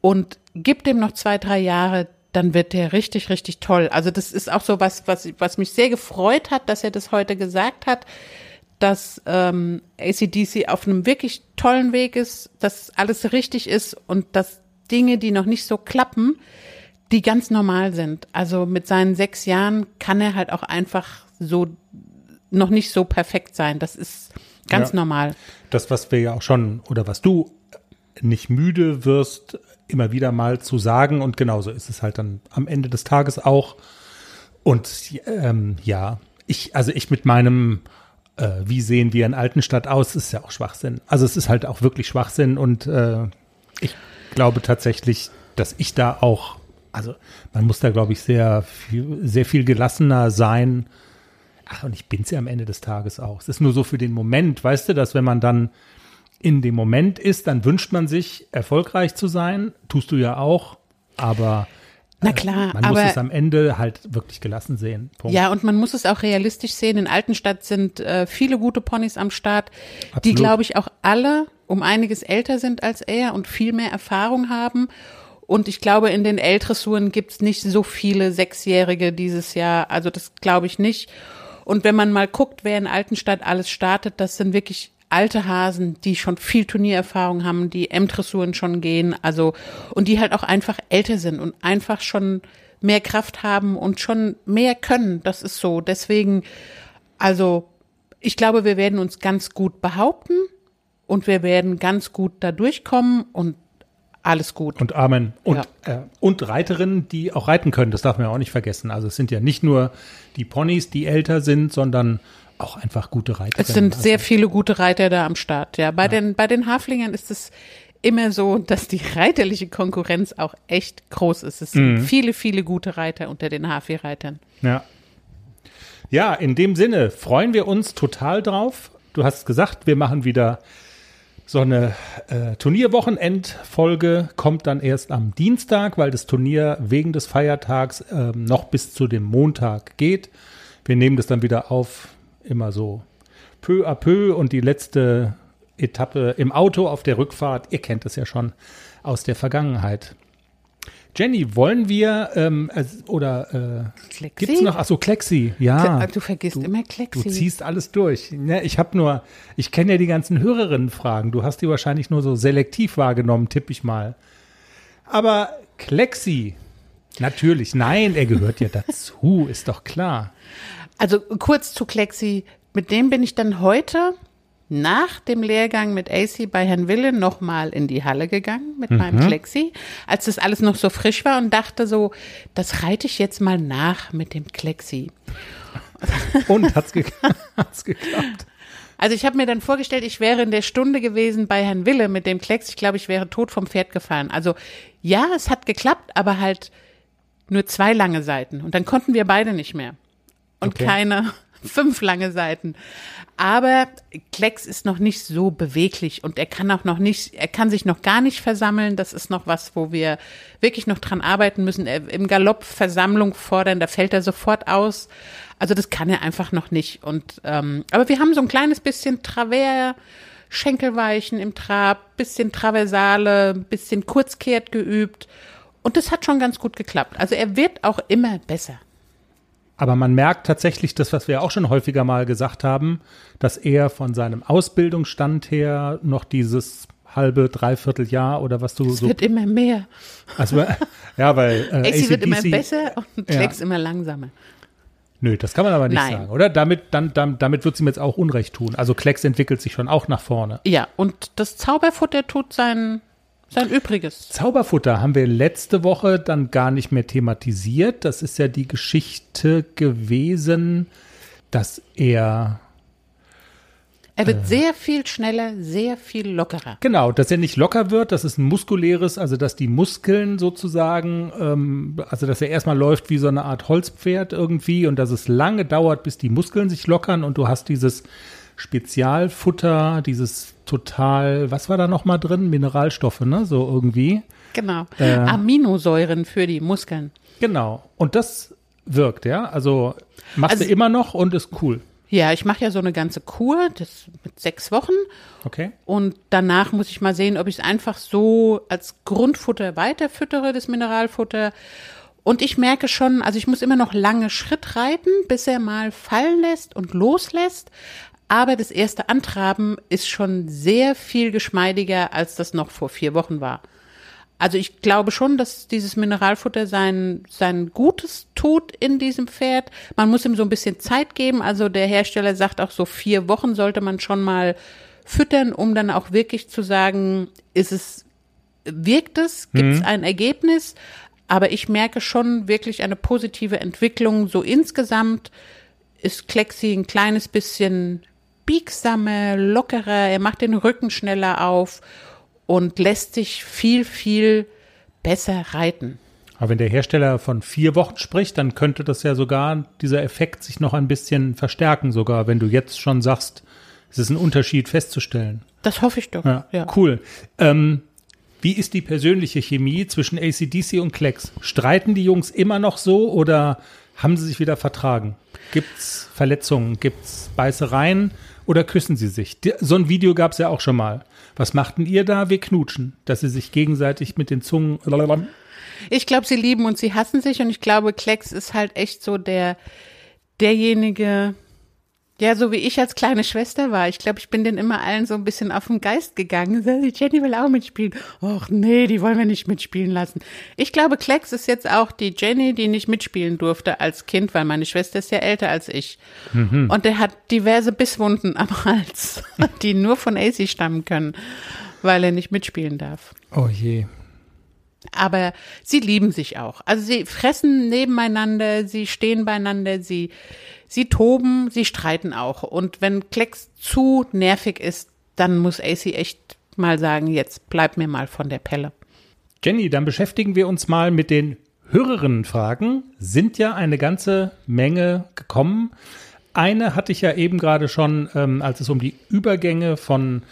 und gib dem noch zwei, drei Jahre, dann wird der richtig, richtig toll. Also das ist auch so was, was, was mich sehr gefreut hat, dass er das heute gesagt hat, dass ähm, ACDC auf einem wirklich tollen Weg ist, dass alles richtig ist und dass Dinge, die noch nicht so klappen, die ganz normal sind. Also mit seinen sechs Jahren kann er halt auch einfach so noch nicht so perfekt sein. Das ist ganz Ja. normal. Das, was wir ja auch schon, oder was du nicht müde wirst, immer wieder mal zu sagen. Und genauso ist es halt dann am Ende des Tages auch. Und ähm, ja, ich, also ich mit meinem, äh, wie sehen wir in Altenstadt aus, ist ja auch Schwachsinn. Also es ist halt auch wirklich Schwachsinn und äh, ich glaube tatsächlich, dass ich da auch, also man muss da, glaube ich, sehr viel, sehr viel gelassener sein. Ach, und ich bin's ja am Ende des Tages auch. Es ist nur so für den Moment, weißt du, dass wenn man dann in dem Moment ist, dann wünscht man sich, erfolgreich zu sein. Tust du ja auch. Aber Na klar, man muss aber es am Ende halt wirklich gelassen sehen. Punkt. Ja, und man muss es auch realistisch sehen. In Altenstadt sind äh, viele gute Ponys am Start, die, Absolut. glaube ich, auch alle um einiges älter sind als er und viel mehr Erfahrung haben. Und ich glaube, in den L-Dressuren gibt's nicht so viele Sechsjährige dieses Jahr. Also das glaube ich nicht. Und wenn man mal guckt, wer in Altenstadt alles startet, das sind wirklich alte Hasen, die schon viel Turniererfahrung haben, die M-Dressuren schon gehen, also und die halt auch einfach älter sind und einfach schon mehr Kraft haben und schon mehr können. Das ist so. Deswegen, also ich glaube, wir werden uns ganz gut behaupten und wir werden ganz gut da durchkommen und alles gut. Und Amen. Und, äh, und Reiterinnen, die auch reiten können, das darf man ja auch nicht vergessen. Also es sind ja nicht nur die Ponys, die älter sind, sondern auch einfach gute Reiterinnen. Es sind sehr viele gute Reiter da am Start. Ja, bei den bei den Haflingern ist es immer so, dass die [LAUGHS] reiterliche Konkurrenz auch echt groß ist. Es sind viele, viele gute Reiter unter den Hafi-Reitern. Ja. Ja, in dem Sinne freuen wir uns total drauf. Du hast gesagt, wir machen wieder so eine äh, Turnierwochenendfolge, kommt dann erst am Dienstag, weil das Turnier wegen des Feiertags ähm, noch bis zu dem Montag geht. Wir nehmen das dann wieder auf, immer so peu à peu und die letzte Etappe im Auto auf der Rückfahrt, ihr kennt es ja schon aus der Vergangenheit. Jenny, wollen wir ähm, es- oder äh, gibt's noch? Achso, Klexi, ja. Du vergisst immer Klexi. Du ziehst alles durch. Ne, ich habe nur, ich kenne ja die ganzen Hörerinnenfragen. Du hast die wahrscheinlich nur so selektiv wahrgenommen, tippe ich mal. Aber Klexi, natürlich, nein, er gehört ja dazu, ist doch klar. Also kurz zu Klexi. Mit dem bin ich dann heute nach dem Lehrgang mit AC bei Herrn Wille nochmal in die Halle gegangen mit meinem Klexi, als das alles noch so frisch war und dachte so, das reite ich jetzt mal nach mit dem Klexi. [LAUGHS] Und hat's, ge hat's geklappt? Also ich habe mir dann vorgestellt, ich wäre in der Stunde gewesen bei Herrn Wille mit dem Klecks. Ich glaube, ich wäre tot vom Pferd gefallen. Also ja, es hat geklappt, aber halt nur zwei lange Seiten. Und dann konnten wir beide nicht mehr. Und Okay. keine [LAUGHS] fünf lange Seiten. Aber Klecks ist noch nicht so beweglich und er kann auch noch nicht, er kann sich noch gar nicht versammeln. Das ist noch was, wo wir wirklich noch dran arbeiten müssen. Er, Im Galopp Versammlung fordern, da fällt er sofort aus. Also das kann er einfach noch nicht. Und ähm, aber wir haben so ein kleines bisschen Travers, Schenkelweichen im Trab, bisschen Traversale, bisschen Kurzkehrt geübt. Und das hat schon ganz gut geklappt. Also er wird auch immer besser. Aber man merkt tatsächlich das, was wir auch schon häufiger mal gesagt haben, dass er von seinem Ausbildungsstand her noch dieses halbe, dreiviertel Jahr oder was du Es so. wird immer mehr. Also, [LAUGHS] ja, weil äh, AC wird immer besser und Ja. Klecks immer langsamer. Nö, das kann man aber nicht Nein. sagen, oder? Damit, dann, dann, damit wird sie mir jetzt auch Unrecht tun. Also Klecks entwickelt sich schon auch nach vorne. Ja, und das Zauberfutter tut seinen, Sein Übriges. Zauberfutter haben wir letzte Woche dann gar nicht mehr thematisiert. Das ist ja die Geschichte gewesen, dass er Er wird sehr viel schneller, sehr viel lockerer. Genau, dass er nicht locker wird, dass es ein muskuläres, also dass die Muskeln sozusagen, ähm, also dass er erstmal läuft wie so eine Art Holzpferd irgendwie und dass es lange dauert, bis die Muskeln sich lockern und du hast dieses Spezialfutter, dieses total, was war da nochmal drin? Mineralstoffe, ne? So irgendwie. Genau. Aminosäuren für die Muskeln. Genau. Und das wirkt, ja? Also machst Also- du immer noch und ist cool. Ja, ich mache ja so eine ganze Kur, das mit sechs Wochen. Okay. Und danach muss ich mal sehen, ob ich es einfach so als Grundfutter weiterfüttere, das Mineralfutter. Und ich merke schon, also ich muss immer noch lange Schritt reiten, bis er mal fallen lässt und loslässt. Aber das erste Antraben ist schon sehr viel geschmeidiger, als das noch vor vier Wochen war. Also ich glaube schon, dass dieses Mineralfutter sein, sein Gutes tut in diesem Pferd. Man muss ihm so ein bisschen Zeit geben. Also der Hersteller sagt auch so vier Wochen sollte man schon mal füttern, um dann auch wirklich zu sagen, ist es, wirkt es, gibt es ein Ergebnis? Aber ich merke schon wirklich eine positive Entwicklung. So insgesamt ist Klexi ein kleines bisschen biegsamer, lockerer, er macht den Rücken schneller auf und lässt sich viel, viel besser reiten. Aber wenn der Hersteller von vier Wochen spricht, dann könnte das ja sogar, dieser Effekt sich noch ein bisschen verstärken, sogar wenn du jetzt schon sagst, es ist ein Unterschied festzustellen. Das hoffe ich doch. Ja, Ja. cool. Ähm, wie ist die persönliche Chemie zwischen ACDC und Klecks? Streiten die Jungs immer noch so oder haben sie sich wieder vertragen? Gibt's Verletzungen? Gibt's Beißereien oder küssen sie sich? So ein Video gab's ja auch schon mal. Was machten ihr da? Wir knutschen, dass sie sich gegenseitig mit den Zungen. Ich glaube, sie lieben und sie hassen sich und ich glaube, Klecks ist halt echt so der, derjenige, ja, so wie ich als kleine Schwester war. Ich glaube, ich bin denen immer allen so ein bisschen auf den Geist gegangen. So, Die Jenny will auch mitspielen. Och nee, die wollen wir nicht mitspielen lassen. Ich glaube, Klecks ist jetzt auch die Jenny, die nicht mitspielen durfte als Kind, weil meine Schwester ist ja älter als ich. Und der hat diverse Bisswunden am [LAUGHS] Hals, die nur von AC stammen können, weil er nicht mitspielen darf. Oh je. Aber sie lieben sich auch. Also sie fressen nebeneinander, sie stehen beieinander, sie, sie toben, sie streiten auch. Und wenn Klecks zu nervig ist, dann muss AC echt mal sagen, jetzt bleib mir mal von der Pelle. Jenny, dann beschäftigen wir uns mal mit den Hörerinnenfragen. Sind ja eine ganze Menge gekommen. Eine hatte ich ja eben gerade schon, ähm, als es um die Übergänge von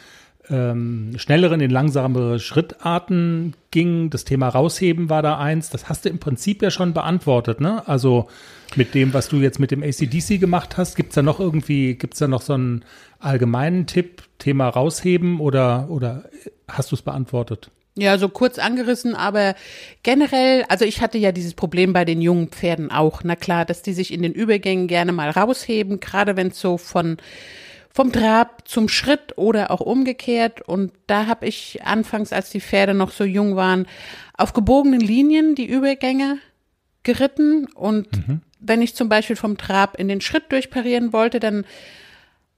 ähm, schnelleren in langsamere Schrittarten ging. Das Thema rausheben war da eins. Das hast du im Prinzip ja schon beantwortet, ne? Also mit dem, was du jetzt mit dem ACDC gemacht hast, gibt's da noch irgendwie, gibt's da noch so einen allgemeinen Tipp, Thema rausheben oder, oder hast du es beantwortet? Ja, so kurz angerissen, aber generell, also ich hatte ja dieses Problem bei den jungen Pferden auch. Na klar, dass die sich in den Übergängen gerne mal rausheben, gerade wenn es so von vom Trab zum Schritt oder auch umgekehrt. Und da habe ich anfangs, als die Pferde noch so jung waren, auf gebogenen Linien die Übergänge geritten. Und wenn ich zum Beispiel vom Trab in den Schritt durchparieren wollte, dann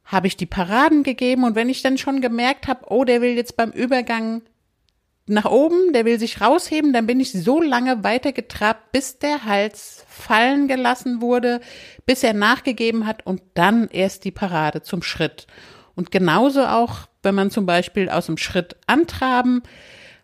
habe ich die Paraden gegeben. Und wenn ich dann schon gemerkt habe, oh, der will jetzt beim Übergang nach oben, der will sich rausheben, dann bin ich so lange weitergetrabt, bis der Hals fallen gelassen wurde, bis er nachgegeben hat und dann erst die Parade zum Schritt. Und genauso auch, wenn man zum Beispiel aus dem Schritt antraben,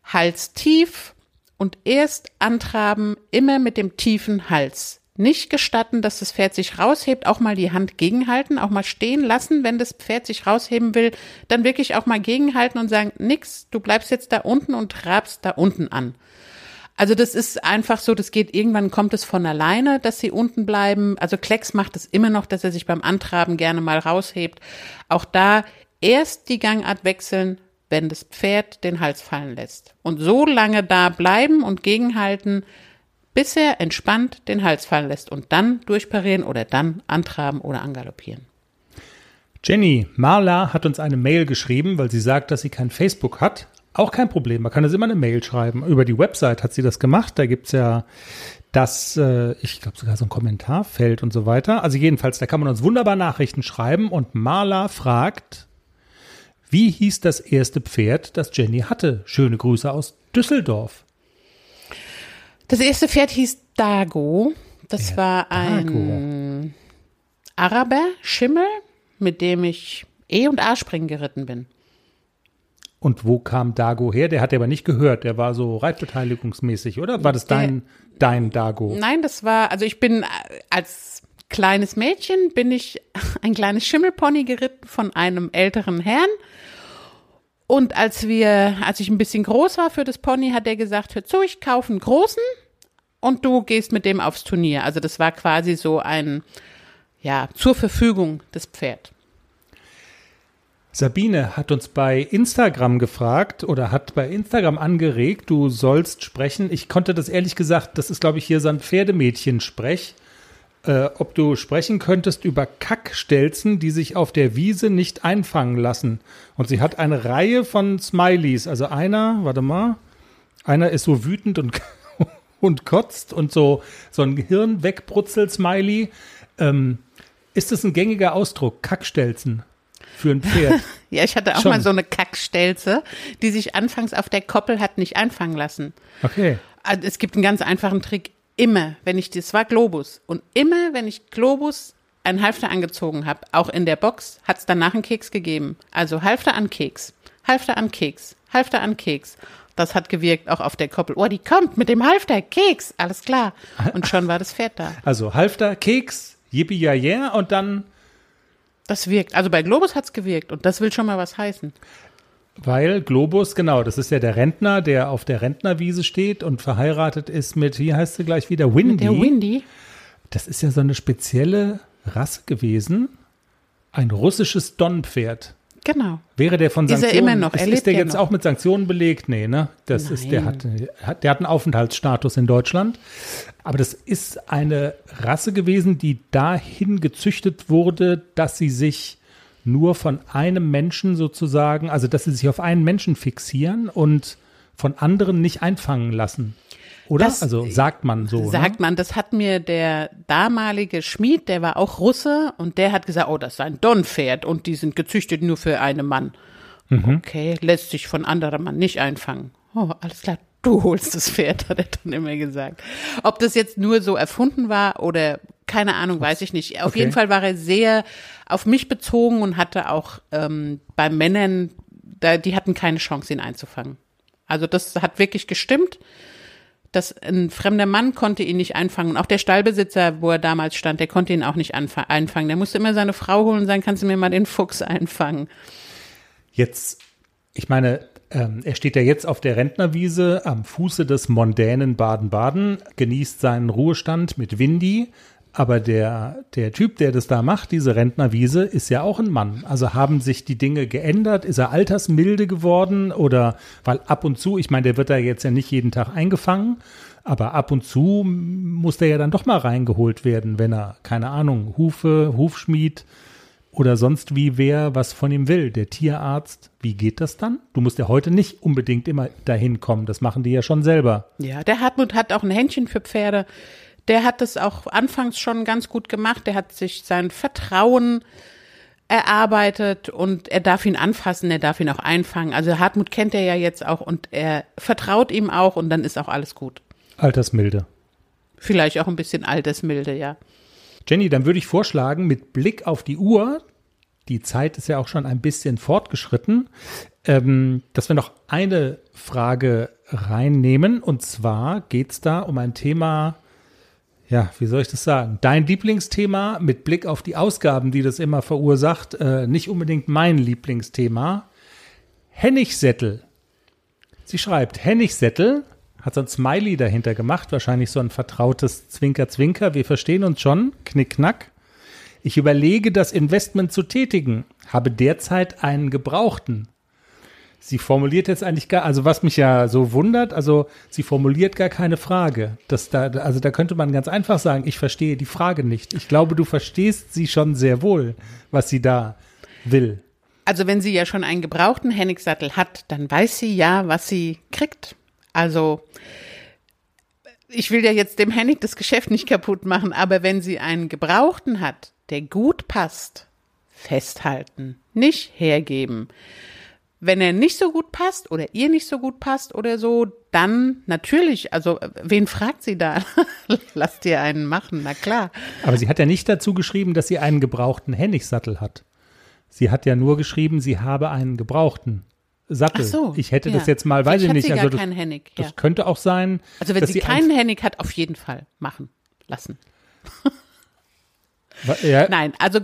Hals tief und erst antraben, immer mit dem tiefen Hals. Nicht gestatten, dass das Pferd sich raushebt, auch mal die Hand gegenhalten, auch mal stehen lassen, wenn das Pferd sich rausheben will, dann wirklich auch mal gegenhalten und sagen, nix, du bleibst jetzt da unten und trabst da unten an. Also das ist einfach so, das geht irgendwann kommt es von alleine, dass sie unten bleiben. Also Klecks macht es immer noch, dass er sich beim Antraben gerne mal raushebt. Auch da erst die Gangart wechseln, wenn das Pferd den Hals fallen lässt. Und so lange da bleiben und gegenhalten, bis er entspannt den Hals fallen lässt und dann durchparieren oder dann antraben oder angaloppieren. Jenny, Marla hat uns eine Mail geschrieben, weil sie sagt, dass sie kein Facebook hat. Auch kein Problem, man kann uns immer eine Mail schreiben. Über die Website hat sie das gemacht. Da gibt's ja das, äh, ich glaube sogar so ein Kommentarfeld und so weiter. Also jedenfalls, da kann man uns wunderbar Nachrichten schreiben. Und Marla fragt, Wie hieß das erste Pferd, das Jenny hatte? Schöne Grüße aus Düsseldorf. Das erste Pferd hieß Dago. Das Der war ein Araber, Schimmel, mit dem ich E- und A-Springen geritten bin. Und wo kam Dago her? Der hat aber nicht gehört. Der war so reitbeteiligungsmäßig, oder? War das dein, dein Dago? Nein, das war, also ich bin äh, als kleines Mädchen bin ich [LAUGHS] ein kleines Schimmelpony geritten von einem älteren Herrn. Und als wir, als ich ein bisschen groß war für das Pony, hat er gesagt, hör zu, ich kaufe einen großen und du gehst mit dem aufs Turnier. Also das war quasi so ein, ja, zur Verfügung des Pferd. Sabine hat uns bei Instagram gefragt oder hat bei Instagram angeregt, du sollst sprechen. Ich konnte das ehrlich gesagt, das ist glaube ich hier so ein Pferdemädchen-Sprech, äh, ob du sprechen könntest über Kackstelzen, die sich auf der Wiese nicht einfangen lassen. Und sie hat eine Reihe von Smileys. Also einer, warte mal, einer ist so wütend und, [LAUGHS] und kotzt und so, so ein Hirn wegbrutzelt Smiley. Ähm, ist das ein gängiger Ausdruck, Kackstelzen? Für ein Pferd. [LAUGHS] Ja, ich hatte auch Schon. mal so eine Kackstelze, die sich anfangs auf der Koppel hat nicht einfangen lassen. Okay. Also es gibt einen ganz einfachen Trick. Immer, wenn ich, das war Globus. Und immer, wenn ich Globus einen Halfter angezogen habe, auch in der Box, hat es danach einen Keks gegeben. Also Halfter an Keks, Halfter an Keks, Halfter an Keks. Das hat gewirkt, auch auf der Koppel. Oh, die kommt mit dem Halfter, Keks, alles klar. Und schon war das Pferd da. [LAUGHS] Also Halfter, Keks, yippie ja yeah und dann, Das wirkt. Also bei Globus hat's gewirkt und das will schon mal was heißen. Weil Globus, genau, das ist ja der Rentner, der auf der Rentnerwiese steht und verheiratet ist mit, wie heißt sie gleich wieder, Windy. Der Windy. Das ist ja so eine spezielle Rasse gewesen. Ein russisches Donnpferd. Genau. Wäre der von Ist er Sanktionen, immer noch? Er ist, ist der ja jetzt noch. auch mit Sanktionen belegt? Nee, ne? Das ist, der hat, hat, der hat einen Aufenthaltsstatus in Deutschland. Aber das ist eine Rasse gewesen, die dahin gezüchtet wurde, dass sie sich nur von einem Menschen sozusagen, also dass sie sich auf einen Menschen fixieren und von anderen nicht einfangen lassen. Oder? Das- also sagt man so. ne? Sagt man, das hat mir der damalige Schmied, der war auch Russe und der hat gesagt, oh, das ist ein Donnpferd und die sind gezüchtet nur für einen Mann. Mhm. Okay, lässt sich von anderem Mann nicht einfangen. Oh, alles klar, du holst das Pferd, [LAUGHS] hat er dann immer gesagt. Ob das jetzt nur so erfunden war oder keine Ahnung, weiß ich nicht. Auf Okay. jeden Fall war er sehr auf mich bezogen und hatte auch ähm, bei Männern, da, die hatten keine Chance, ihn einzufangen. Also das hat wirklich gestimmt dass ein fremder Mann konnte ihn nicht einfangen. Und auch der Stallbesitzer, wo er damals stand, der konnte ihn auch nicht einfangen. Der musste immer seine Frau holen und sagen, kannst du mir mal den Fuchs einfangen? Jetzt, ich meine, ähm, er steht ja jetzt auf der Rentnerwiese am Fuße des mondänen Baden-Baden, genießt seinen Ruhestand mit Windy. Aber der, der Typ, der das da macht, diese Rentnerwiese, ist ja auch ein Mann. Also haben sich die Dinge geändert? Ist er altersmilde geworden? Oder weil ab und zu, ich meine, der wird da jetzt ja nicht jeden Tag eingefangen, aber ab und zu muss der ja dann doch mal reingeholt werden, wenn er, keine Ahnung, Hufe, Hufschmied, oder sonst wie wer was von ihm will. Der Tierarzt, wie geht das dann? Du musst ja heute nicht unbedingt immer dahin kommen. Das machen die ja schon selber. Ja, der Hartmut hat auch ein Händchen für Pferde. Der hat das auch anfangs schon ganz gut gemacht. Der hat sich sein Vertrauen erarbeitet und er darf ihn anfassen, er darf ihn auch einfangen. Also Hartmut kennt er ja jetzt auch und er vertraut ihm auch und dann ist auch alles gut. Altersmilde. Vielleicht auch ein bisschen Altersmilde, ja. Jenny, dann würde ich vorschlagen, mit Blick auf die Uhr, die Zeit ist ja auch schon ein bisschen fortgeschritten, ähm, dass wir noch eine Frage reinnehmen. Und zwar geht es da um ein Thema, ja, wie soll ich das sagen? Dein Lieblingsthema mit Blick auf die Ausgaben, die das immer verursacht, äh, nicht unbedingt mein Lieblingsthema. Hennigsättel. Sie schreibt, Hennigsättel hat so ein Smiley dahinter gemacht, wahrscheinlich so ein vertrautes Zwinker-Zwinker. Wir verstehen uns schon, knick-knack. Ich überlege, das Investment zu tätigen, habe derzeit einen Gebrauchten. Sie formuliert jetzt eigentlich gar, also was mich ja so wundert, also sie formuliert gar keine Frage. Das da, also da könnte man ganz einfach sagen, ich verstehe die Frage nicht. Ich glaube, du verstehst sie schon sehr wohl, was sie da will. Also wenn sie ja schon einen gebrauchten Hennigsattel hat, dann weiß sie ja, was sie kriegt. Also ich will ja jetzt dem Hennig das Geschäft nicht kaputt machen, aber wenn sie einen gebrauchten hat, der gut passt, festhalten, nicht hergeben. Wenn er nicht so gut passt oder ihr nicht so gut passt oder so, dann natürlich, also wen fragt sie da? [LAUGHS] Lasst ihr einen machen, na klar. Aber sie hat ja nicht dazu geschrieben, dass sie einen gebrauchten Hennigsattel hat. Sie hat ja nur geschrieben, sie habe einen gebrauchten Sattel. Ach so, ich hätte ja. das jetzt mal, weiß ich nicht. sie also gar das, keinen Hennig, das ja. könnte auch sein. Also wenn sie ein- keinen Hennig hat, auf jeden Fall machen lassen. Ja, Nein, also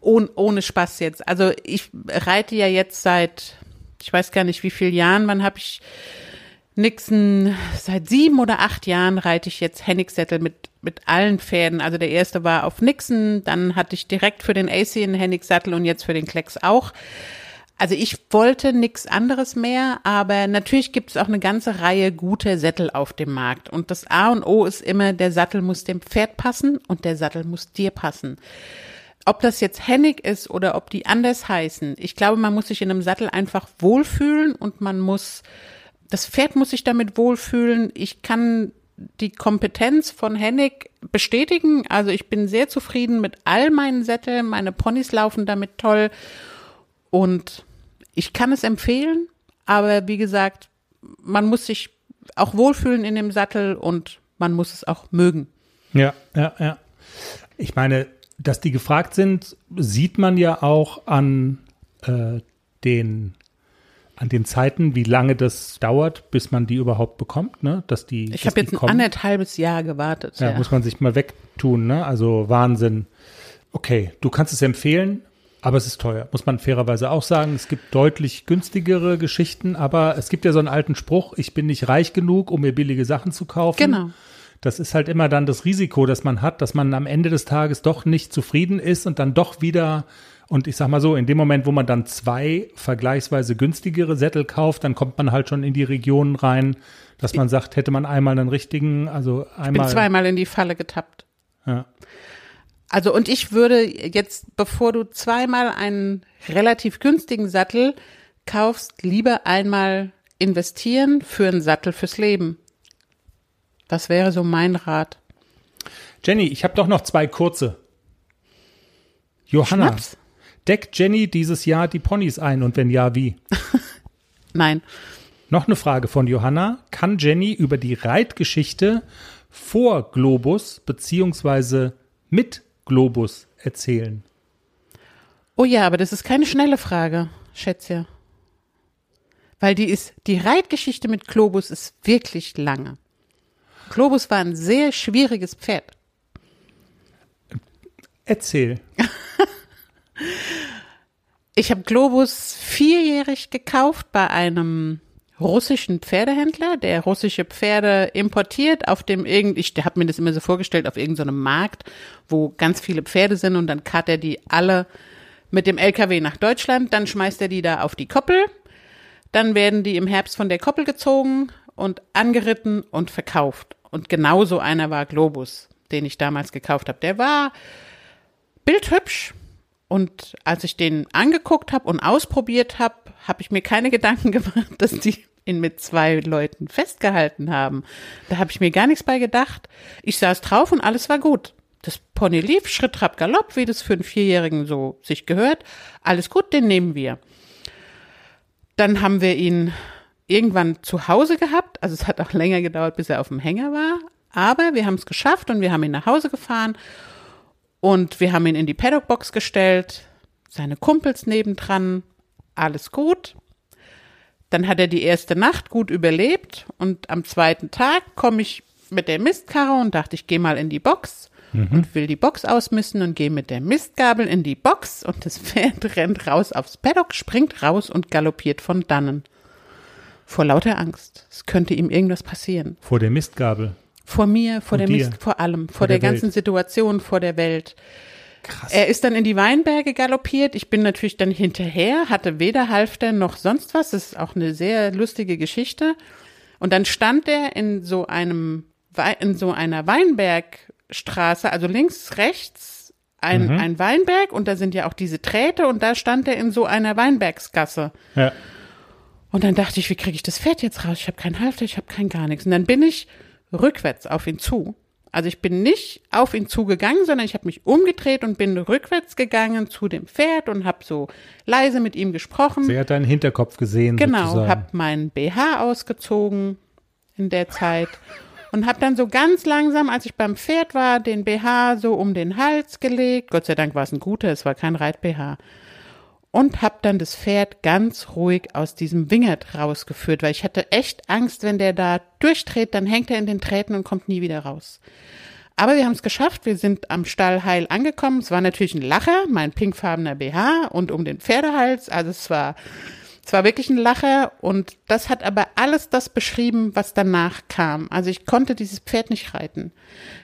ohne, ohne Spaß jetzt. Also ich reite ja jetzt seit, ich weiß gar nicht wie viele Jahren, wann habe ich Nixon, seit sieben oder acht Jahren reite ich jetzt Hennig-Sättel mit, mit allen Pferden. Also der erste war auf Nixon, dann hatte ich direkt für den AC einen Hennig-Sattel und jetzt für den Klecks auch. Also ich wollte nichts anderes mehr, aber natürlich gibt es auch eine ganze Reihe guter Sättel auf dem Markt. Und das A und O ist immer, der Sattel muss dem Pferd passen und der Sattel muss dir passen. Ob das jetzt Hennig ist oder ob die anders heißen, ich glaube, man muss sich in einem Sattel einfach wohlfühlen und man muss, das Pferd muss sich damit wohlfühlen. Ich kann die Kompetenz von Hennig bestätigen. Also ich bin sehr zufrieden mit all meinen Sätteln. Meine Ponys laufen damit toll. Und ich kann es empfehlen, aber wie gesagt, man muss sich auch wohlfühlen in dem Sattel und man muss es auch mögen. Ja, ja, ja. Ich meine, dass die gefragt sind, sieht man ja auch an äh, den an den Zeiten, wie lange das dauert, bis man die überhaupt bekommt, ne? Dass die. Ich habe jetzt ein anderthalbes Jahr gewartet. Ja, Ja, muss man sich mal wegtun, ne? Also Wahnsinn. Okay, du kannst es empfehlen, aber es ist teuer, muss man fairerweise auch sagen. Es gibt deutlich günstigere Geschichten, aber es gibt ja so einen alten Spruch, ich bin nicht reich genug, um mir billige Sachen zu kaufen. Genau. Das ist halt immer dann das Risiko, das man hat, dass man am Ende des Tages doch nicht zufrieden ist und dann doch wieder, und ich sag mal so, in dem Moment, wo man dann zwei vergleichsweise günstigere Sättel kauft, dann kommt man halt schon in die Regionen rein, dass man sagt, hätte man einmal einen richtigen, also bin einmal. zweimal in die Falle getappt. Ja. Also und ich würde jetzt, bevor du zweimal einen relativ günstigen Sattel kaufst, lieber einmal investieren für einen Sattel fürs Leben. Das wäre so mein Rat. Jenny, ich habe doch noch zwei kurze. Johanna, Schnaps? deckt Jenny dieses Jahr die Ponys ein und wenn ja, wie? [LAUGHS] Nein. Noch eine Frage von Johanna. Kann Jenny über die Reitgeschichte vor Globus beziehungsweise mit Globus erzählen? Oh ja, aber das ist keine schnelle Frage, Schätzchen. Weil die ist, die Reitgeschichte mit Globus ist wirklich lange. Globus war ein sehr schwieriges Pferd. Erzähl. Ich habe Globus vierjährig gekauft bei einem russischen Pferdehändler, der russische Pferde importiert auf dem irgend, ich habe mir das immer so vorgestellt, auf irgendeinem Markt, wo ganz viele Pferde sind und dann karrt er die alle mit dem LKW nach Deutschland, dann schmeißt er die da auf die Koppel, dann werden die im Herbst von der Koppel gezogen und angeritten und verkauft. Und genauso einer war Globus, den ich damals gekauft habe. Der war bildhübsch, und als ich den angeguckt habe und ausprobiert habe, habe ich mir keine [LAUGHS] Gedanken gemacht, dass die ihn mit zwei Leuten festgehalten haben. Da habe ich mir gar nichts bei gedacht. Ich saß drauf und alles war gut. Das Pony lief, Schritt, Trab, Galopp, wie das für einen Vierjährigen so sich gehört. Alles gut, den nehmen wir. Dann haben wir ihn irgendwann zu Hause gehabt. Also es hat auch länger gedauert, bis er auf dem Hänger war. Aber wir haben es geschafft und wir haben ihn nach Hause gefahren und wir haben ihn in die Paddockbox gestellt, seine Kumpels nebendran, alles gut. Dann hat er die erste Nacht gut überlebt und am zweiten Tag komme ich mit der Mistkarre und dachte, ich gehe mal in die Box und will die Box ausmisten und gehe mit der Mistgabel in die Box und das [LAUGHS] Pferd rennt raus aufs Paddock, springt raus und galoppiert von dannen. Vor lauter Angst. Es könnte ihm irgendwas passieren. Vor der Mistgabel. Vor mir, vor Und der dir. Mist, vor allem, vor, Vor der, der ganzen Welt. Situation, vor der Welt. Krass. Er ist dann in die Weinberge galoppiert. Ich bin natürlich dann hinterher, hatte weder Halfter noch sonst was. Das ist auch eine sehr lustige Geschichte. Und dann stand er in so einem, in so einer Weinbergstraße, also links, rechts ein, ein Weinberg und da sind ja auch diese Träte und da stand er in so einer Weinbergsgasse. Ja. Und dann dachte ich, wie kriege ich das Pferd jetzt raus? Ich habe keinen Halfter, ich habe kein gar nichts. Und dann bin ich rückwärts auf ihn zu Also ich bin nicht auf ihn zugegangen, sondern ich habe mich umgedreht und bin rückwärts gegangen zu dem Pferd und habe so leise mit ihm gesprochen. Sie hat deinen Hinterkopf gesehen. Genau, habe meinen BH ausgezogen in der Zeit und habe dann so ganz langsam, als ich beim Pferd war, den BH so um den Hals gelegt. Gott sei Dank war es ein guter, es war kein Reit-BH. Und habe dann das Pferd ganz ruhig aus diesem Wingert rausgeführt, weil ich hatte echt Angst, wenn der da durchdreht, dann hängt er in den Drähten und kommt nie wieder raus. Aber wir haben es geschafft, wir sind am Stall heil angekommen. Es war natürlich ein Lacher, mein pinkfarbener BH und um den Pferdehals. Also es war es war wirklich ein Lacher und das hat aber alles das beschrieben, was danach kam. Also ich konnte dieses Pferd nicht reiten.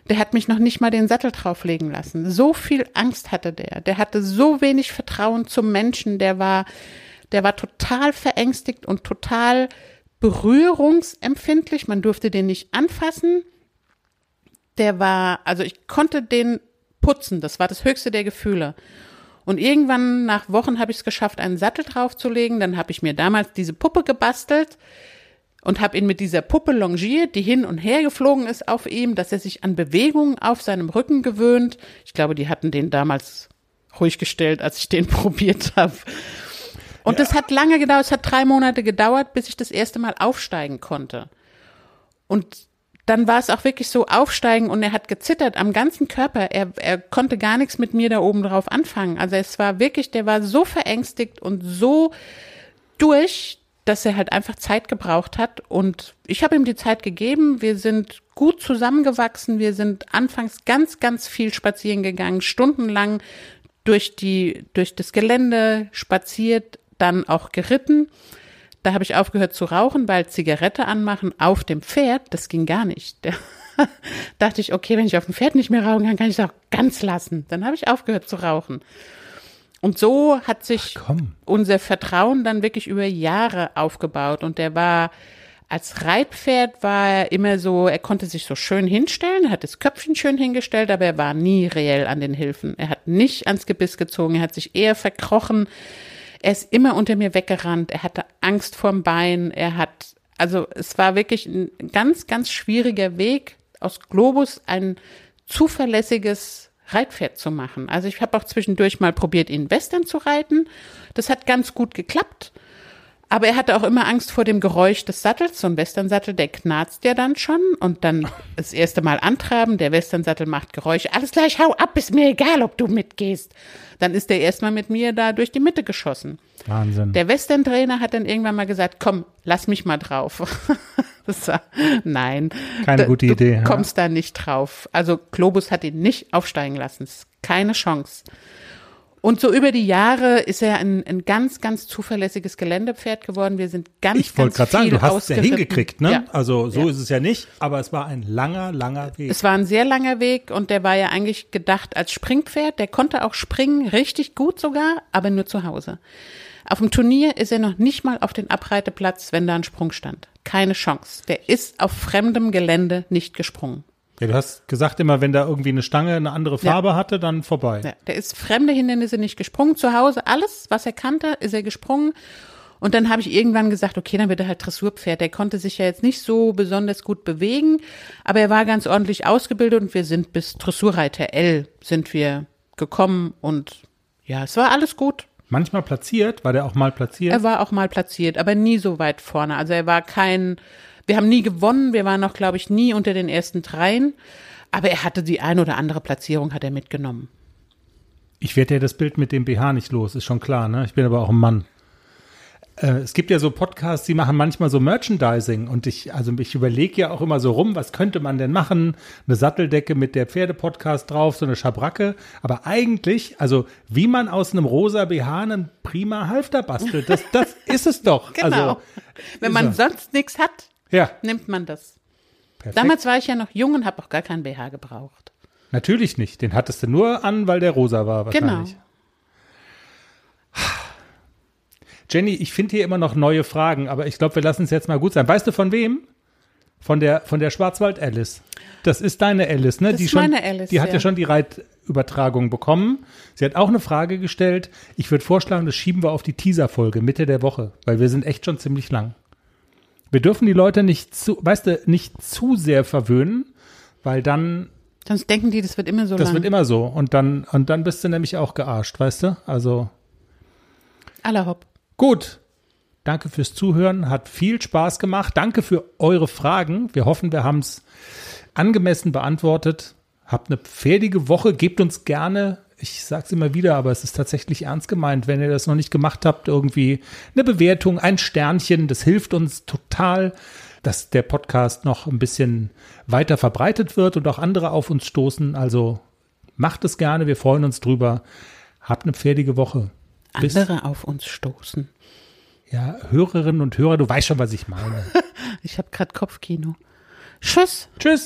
Der hat mich noch nicht mal den Sattel drauflegen lassen. So viel Angst hatte der. Der hatte so wenig Vertrauen zum Menschen. Der war, der war total verängstigt und total berührungsempfindlich. Man durfte den nicht anfassen. Der war, also ich konnte den putzen. Das war das höchste der Gefühle. Und irgendwann nach Wochen habe ich es geschafft, einen Sattel draufzulegen. Dann habe ich mir damals diese Puppe gebastelt und habe ihn mit dieser Puppe longiert, die hin und her geflogen ist auf ihm, dass er sich an Bewegungen auf seinem Rücken gewöhnt. Ich glaube, die hatten den damals ruhig gestellt, als ich den [LAUGHS] probiert habe. Und es hat lange gedauert, es hat drei Monate gedauert, bis ich das erste Mal aufsteigen konnte. Und dann war es auch wirklich so aufsteigen und er hat gezittert am ganzen Körper. Er, er konnte gar nichts mit mir da oben drauf anfangen. Also es war wirklich, der war so verängstigt und so durch, dass er halt einfach Zeit gebraucht hat. Und ich habe ihm die Zeit gegeben. Wir sind gut zusammengewachsen. Wir sind anfangs ganz, ganz viel spazieren gegangen, stundenlang durch die, durch das Gelände spaziert, dann auch geritten. Da habe ich aufgehört zu rauchen, weil Zigarette anmachen auf dem Pferd, das ging gar nicht. [LAUGHS] Da dachte ich, okay, wenn ich auf dem Pferd nicht mehr rauchen kann, kann ich es auch ganz lassen. Dann habe ich aufgehört zu rauchen. Und so hat sich unser Vertrauen dann wirklich über Jahre aufgebaut. Und der war als Reitpferd war er immer so, er konnte sich so schön hinstellen, er hat das Köpfchen schön hingestellt, aber er war nie reell an den Hilfen. Er hat nicht ans Gebiss gezogen, er hat sich eher verkrochen. Er ist immer unter mir weggerannt. Er hatte Angst vorm Bein. Er hat, also es war wirklich ein ganz, ganz schwieriger Weg, aus Globus ein zuverlässiges Reitpferd zu machen. Also ich habe auch zwischendurch mal probiert, ihn Western zu reiten. Das hat ganz gut geklappt. Aber er hatte auch immer Angst vor dem Geräusch des Sattels. So ein Westernsattel, der knarzt ja dann schon. Und dann [LAUGHS] das erste Mal antraben, der Westernsattel macht Geräusche. Alles gleich, hau ab, ist mir egal, ob du mitgehst. Dann ist er erstmal mit mir da durch die Mitte geschossen. Wahnsinn. Der Western-Trainer hat dann irgendwann mal gesagt, komm, lass mich mal drauf. [LAUGHS] war, nein. Keine Da- gute du Idee, ja. kommst da nicht drauf. Also Globus hat ihn nicht aufsteigen lassen. Keine Chance. Und so über die Jahre ist er ein, ein ganz, ganz zuverlässiges Geländepferd geworden. Wir sind ganz, Ich wollte ganz gerade sagen, viel du hast es ja hingekriegt, ne? Ja. Also so Ja. ist es ja nicht, aber es war ein langer, langer Weg. Es war ein sehr langer Weg und der war ja eigentlich gedacht als Springpferd. Der konnte auch springen, richtig gut sogar, aber nur zu Hause. Auf dem Turnier ist er noch nicht mal auf den Abreiteplatz, wenn da ein Sprung stand. Keine Chance. Der ist auf fremdem Gelände nicht gesprungen. Ja, du hast gesagt immer, wenn da irgendwie eine Stange eine andere Farbe hatte, dann vorbei. Ja, der ist fremde Hindernisse nicht gesprungen. Zu Hause alles, was er kannte, ist er gesprungen. Und dann habe ich irgendwann gesagt, okay, dann wird er halt Dressurpferd. Der konnte sich ja jetzt nicht so besonders gut bewegen, aber er war ganz ordentlich ausgebildet und wir sind bis Dressurreiter L sind wir gekommen und ja, es war alles gut. Manchmal platziert, war der auch mal platziert. Er war auch mal platziert, aber nie so weit vorne. Also er war kein, wir haben nie gewonnen, wir waren auch, glaube ich, nie unter den ersten dreien, aber er hatte die ein oder andere Platzierung, hat er mitgenommen. Ich werde ja das Bild mit dem BH nicht los, ist schon klar, ne? Ich bin aber auch ein Mann. Äh, es gibt ja so Podcasts, die machen manchmal so Merchandising und ich, also ich überlege ja auch immer so rum, was könnte man denn machen? Eine Satteldecke mit der Pferdepodcast drauf, so eine Schabracke. Aber eigentlich, also wie man aus einem rosa BH einen prima Halfter bastelt, das, das [LAUGHS] ist es doch. Genau. Also, Wenn man sonst nichts hat, ja, nimmt man das. perfekt. Damals war ich ja noch jung und habe auch gar keinen BH gebraucht. Natürlich nicht. Den hattest du nur an, weil der rosa war Genau. wahrscheinlich. Jenny, ich finde hier immer noch neue Fragen, aber ich glaube, wir lassen es jetzt mal gut sein. Weißt du von wem? Von der, von der Schwarzwald Alice. Das ist deine Alice, ne? Das die ist schon, meine Alice, Die hat ja. ja. schon die Reitübertragung bekommen. Sie hat auch eine Frage gestellt. Ich würde vorschlagen, das schieben wir auf die Teaser-Folge Mitte der Woche, weil wir sind echt schon ziemlich lang. Wir dürfen die Leute nicht zu, weißt du, nicht zu sehr verwöhnen, weil dann Sonst denken die, das wird immer so Das lang. wird immer so. Und dann, und dann bist du nämlich auch gearscht, weißt du? Also Aller hopp. gut. Danke fürs Zuhören. Hat viel Spaß gemacht. Danke für eure Fragen. Wir hoffen, wir haben es angemessen beantwortet. Habt eine fertige Woche. Gebt uns gerne, ich sag's immer wieder, aber es ist tatsächlich ernst gemeint, wenn ihr das noch nicht gemacht habt, irgendwie eine Bewertung, ein Sternchen. Das hilft uns total, dass der Podcast noch ein bisschen weiter verbreitet wird und auch andere auf uns stoßen. Also macht es gerne. Wir freuen uns drüber. Habt eine fertige Woche. Bis- Andere auf uns stoßen. Ja, Hörerinnen und Hörer, du weißt schon, was ich meine. [LAUGHS] Ich habe gerade Kopfkino. Tschüss. Tschüss.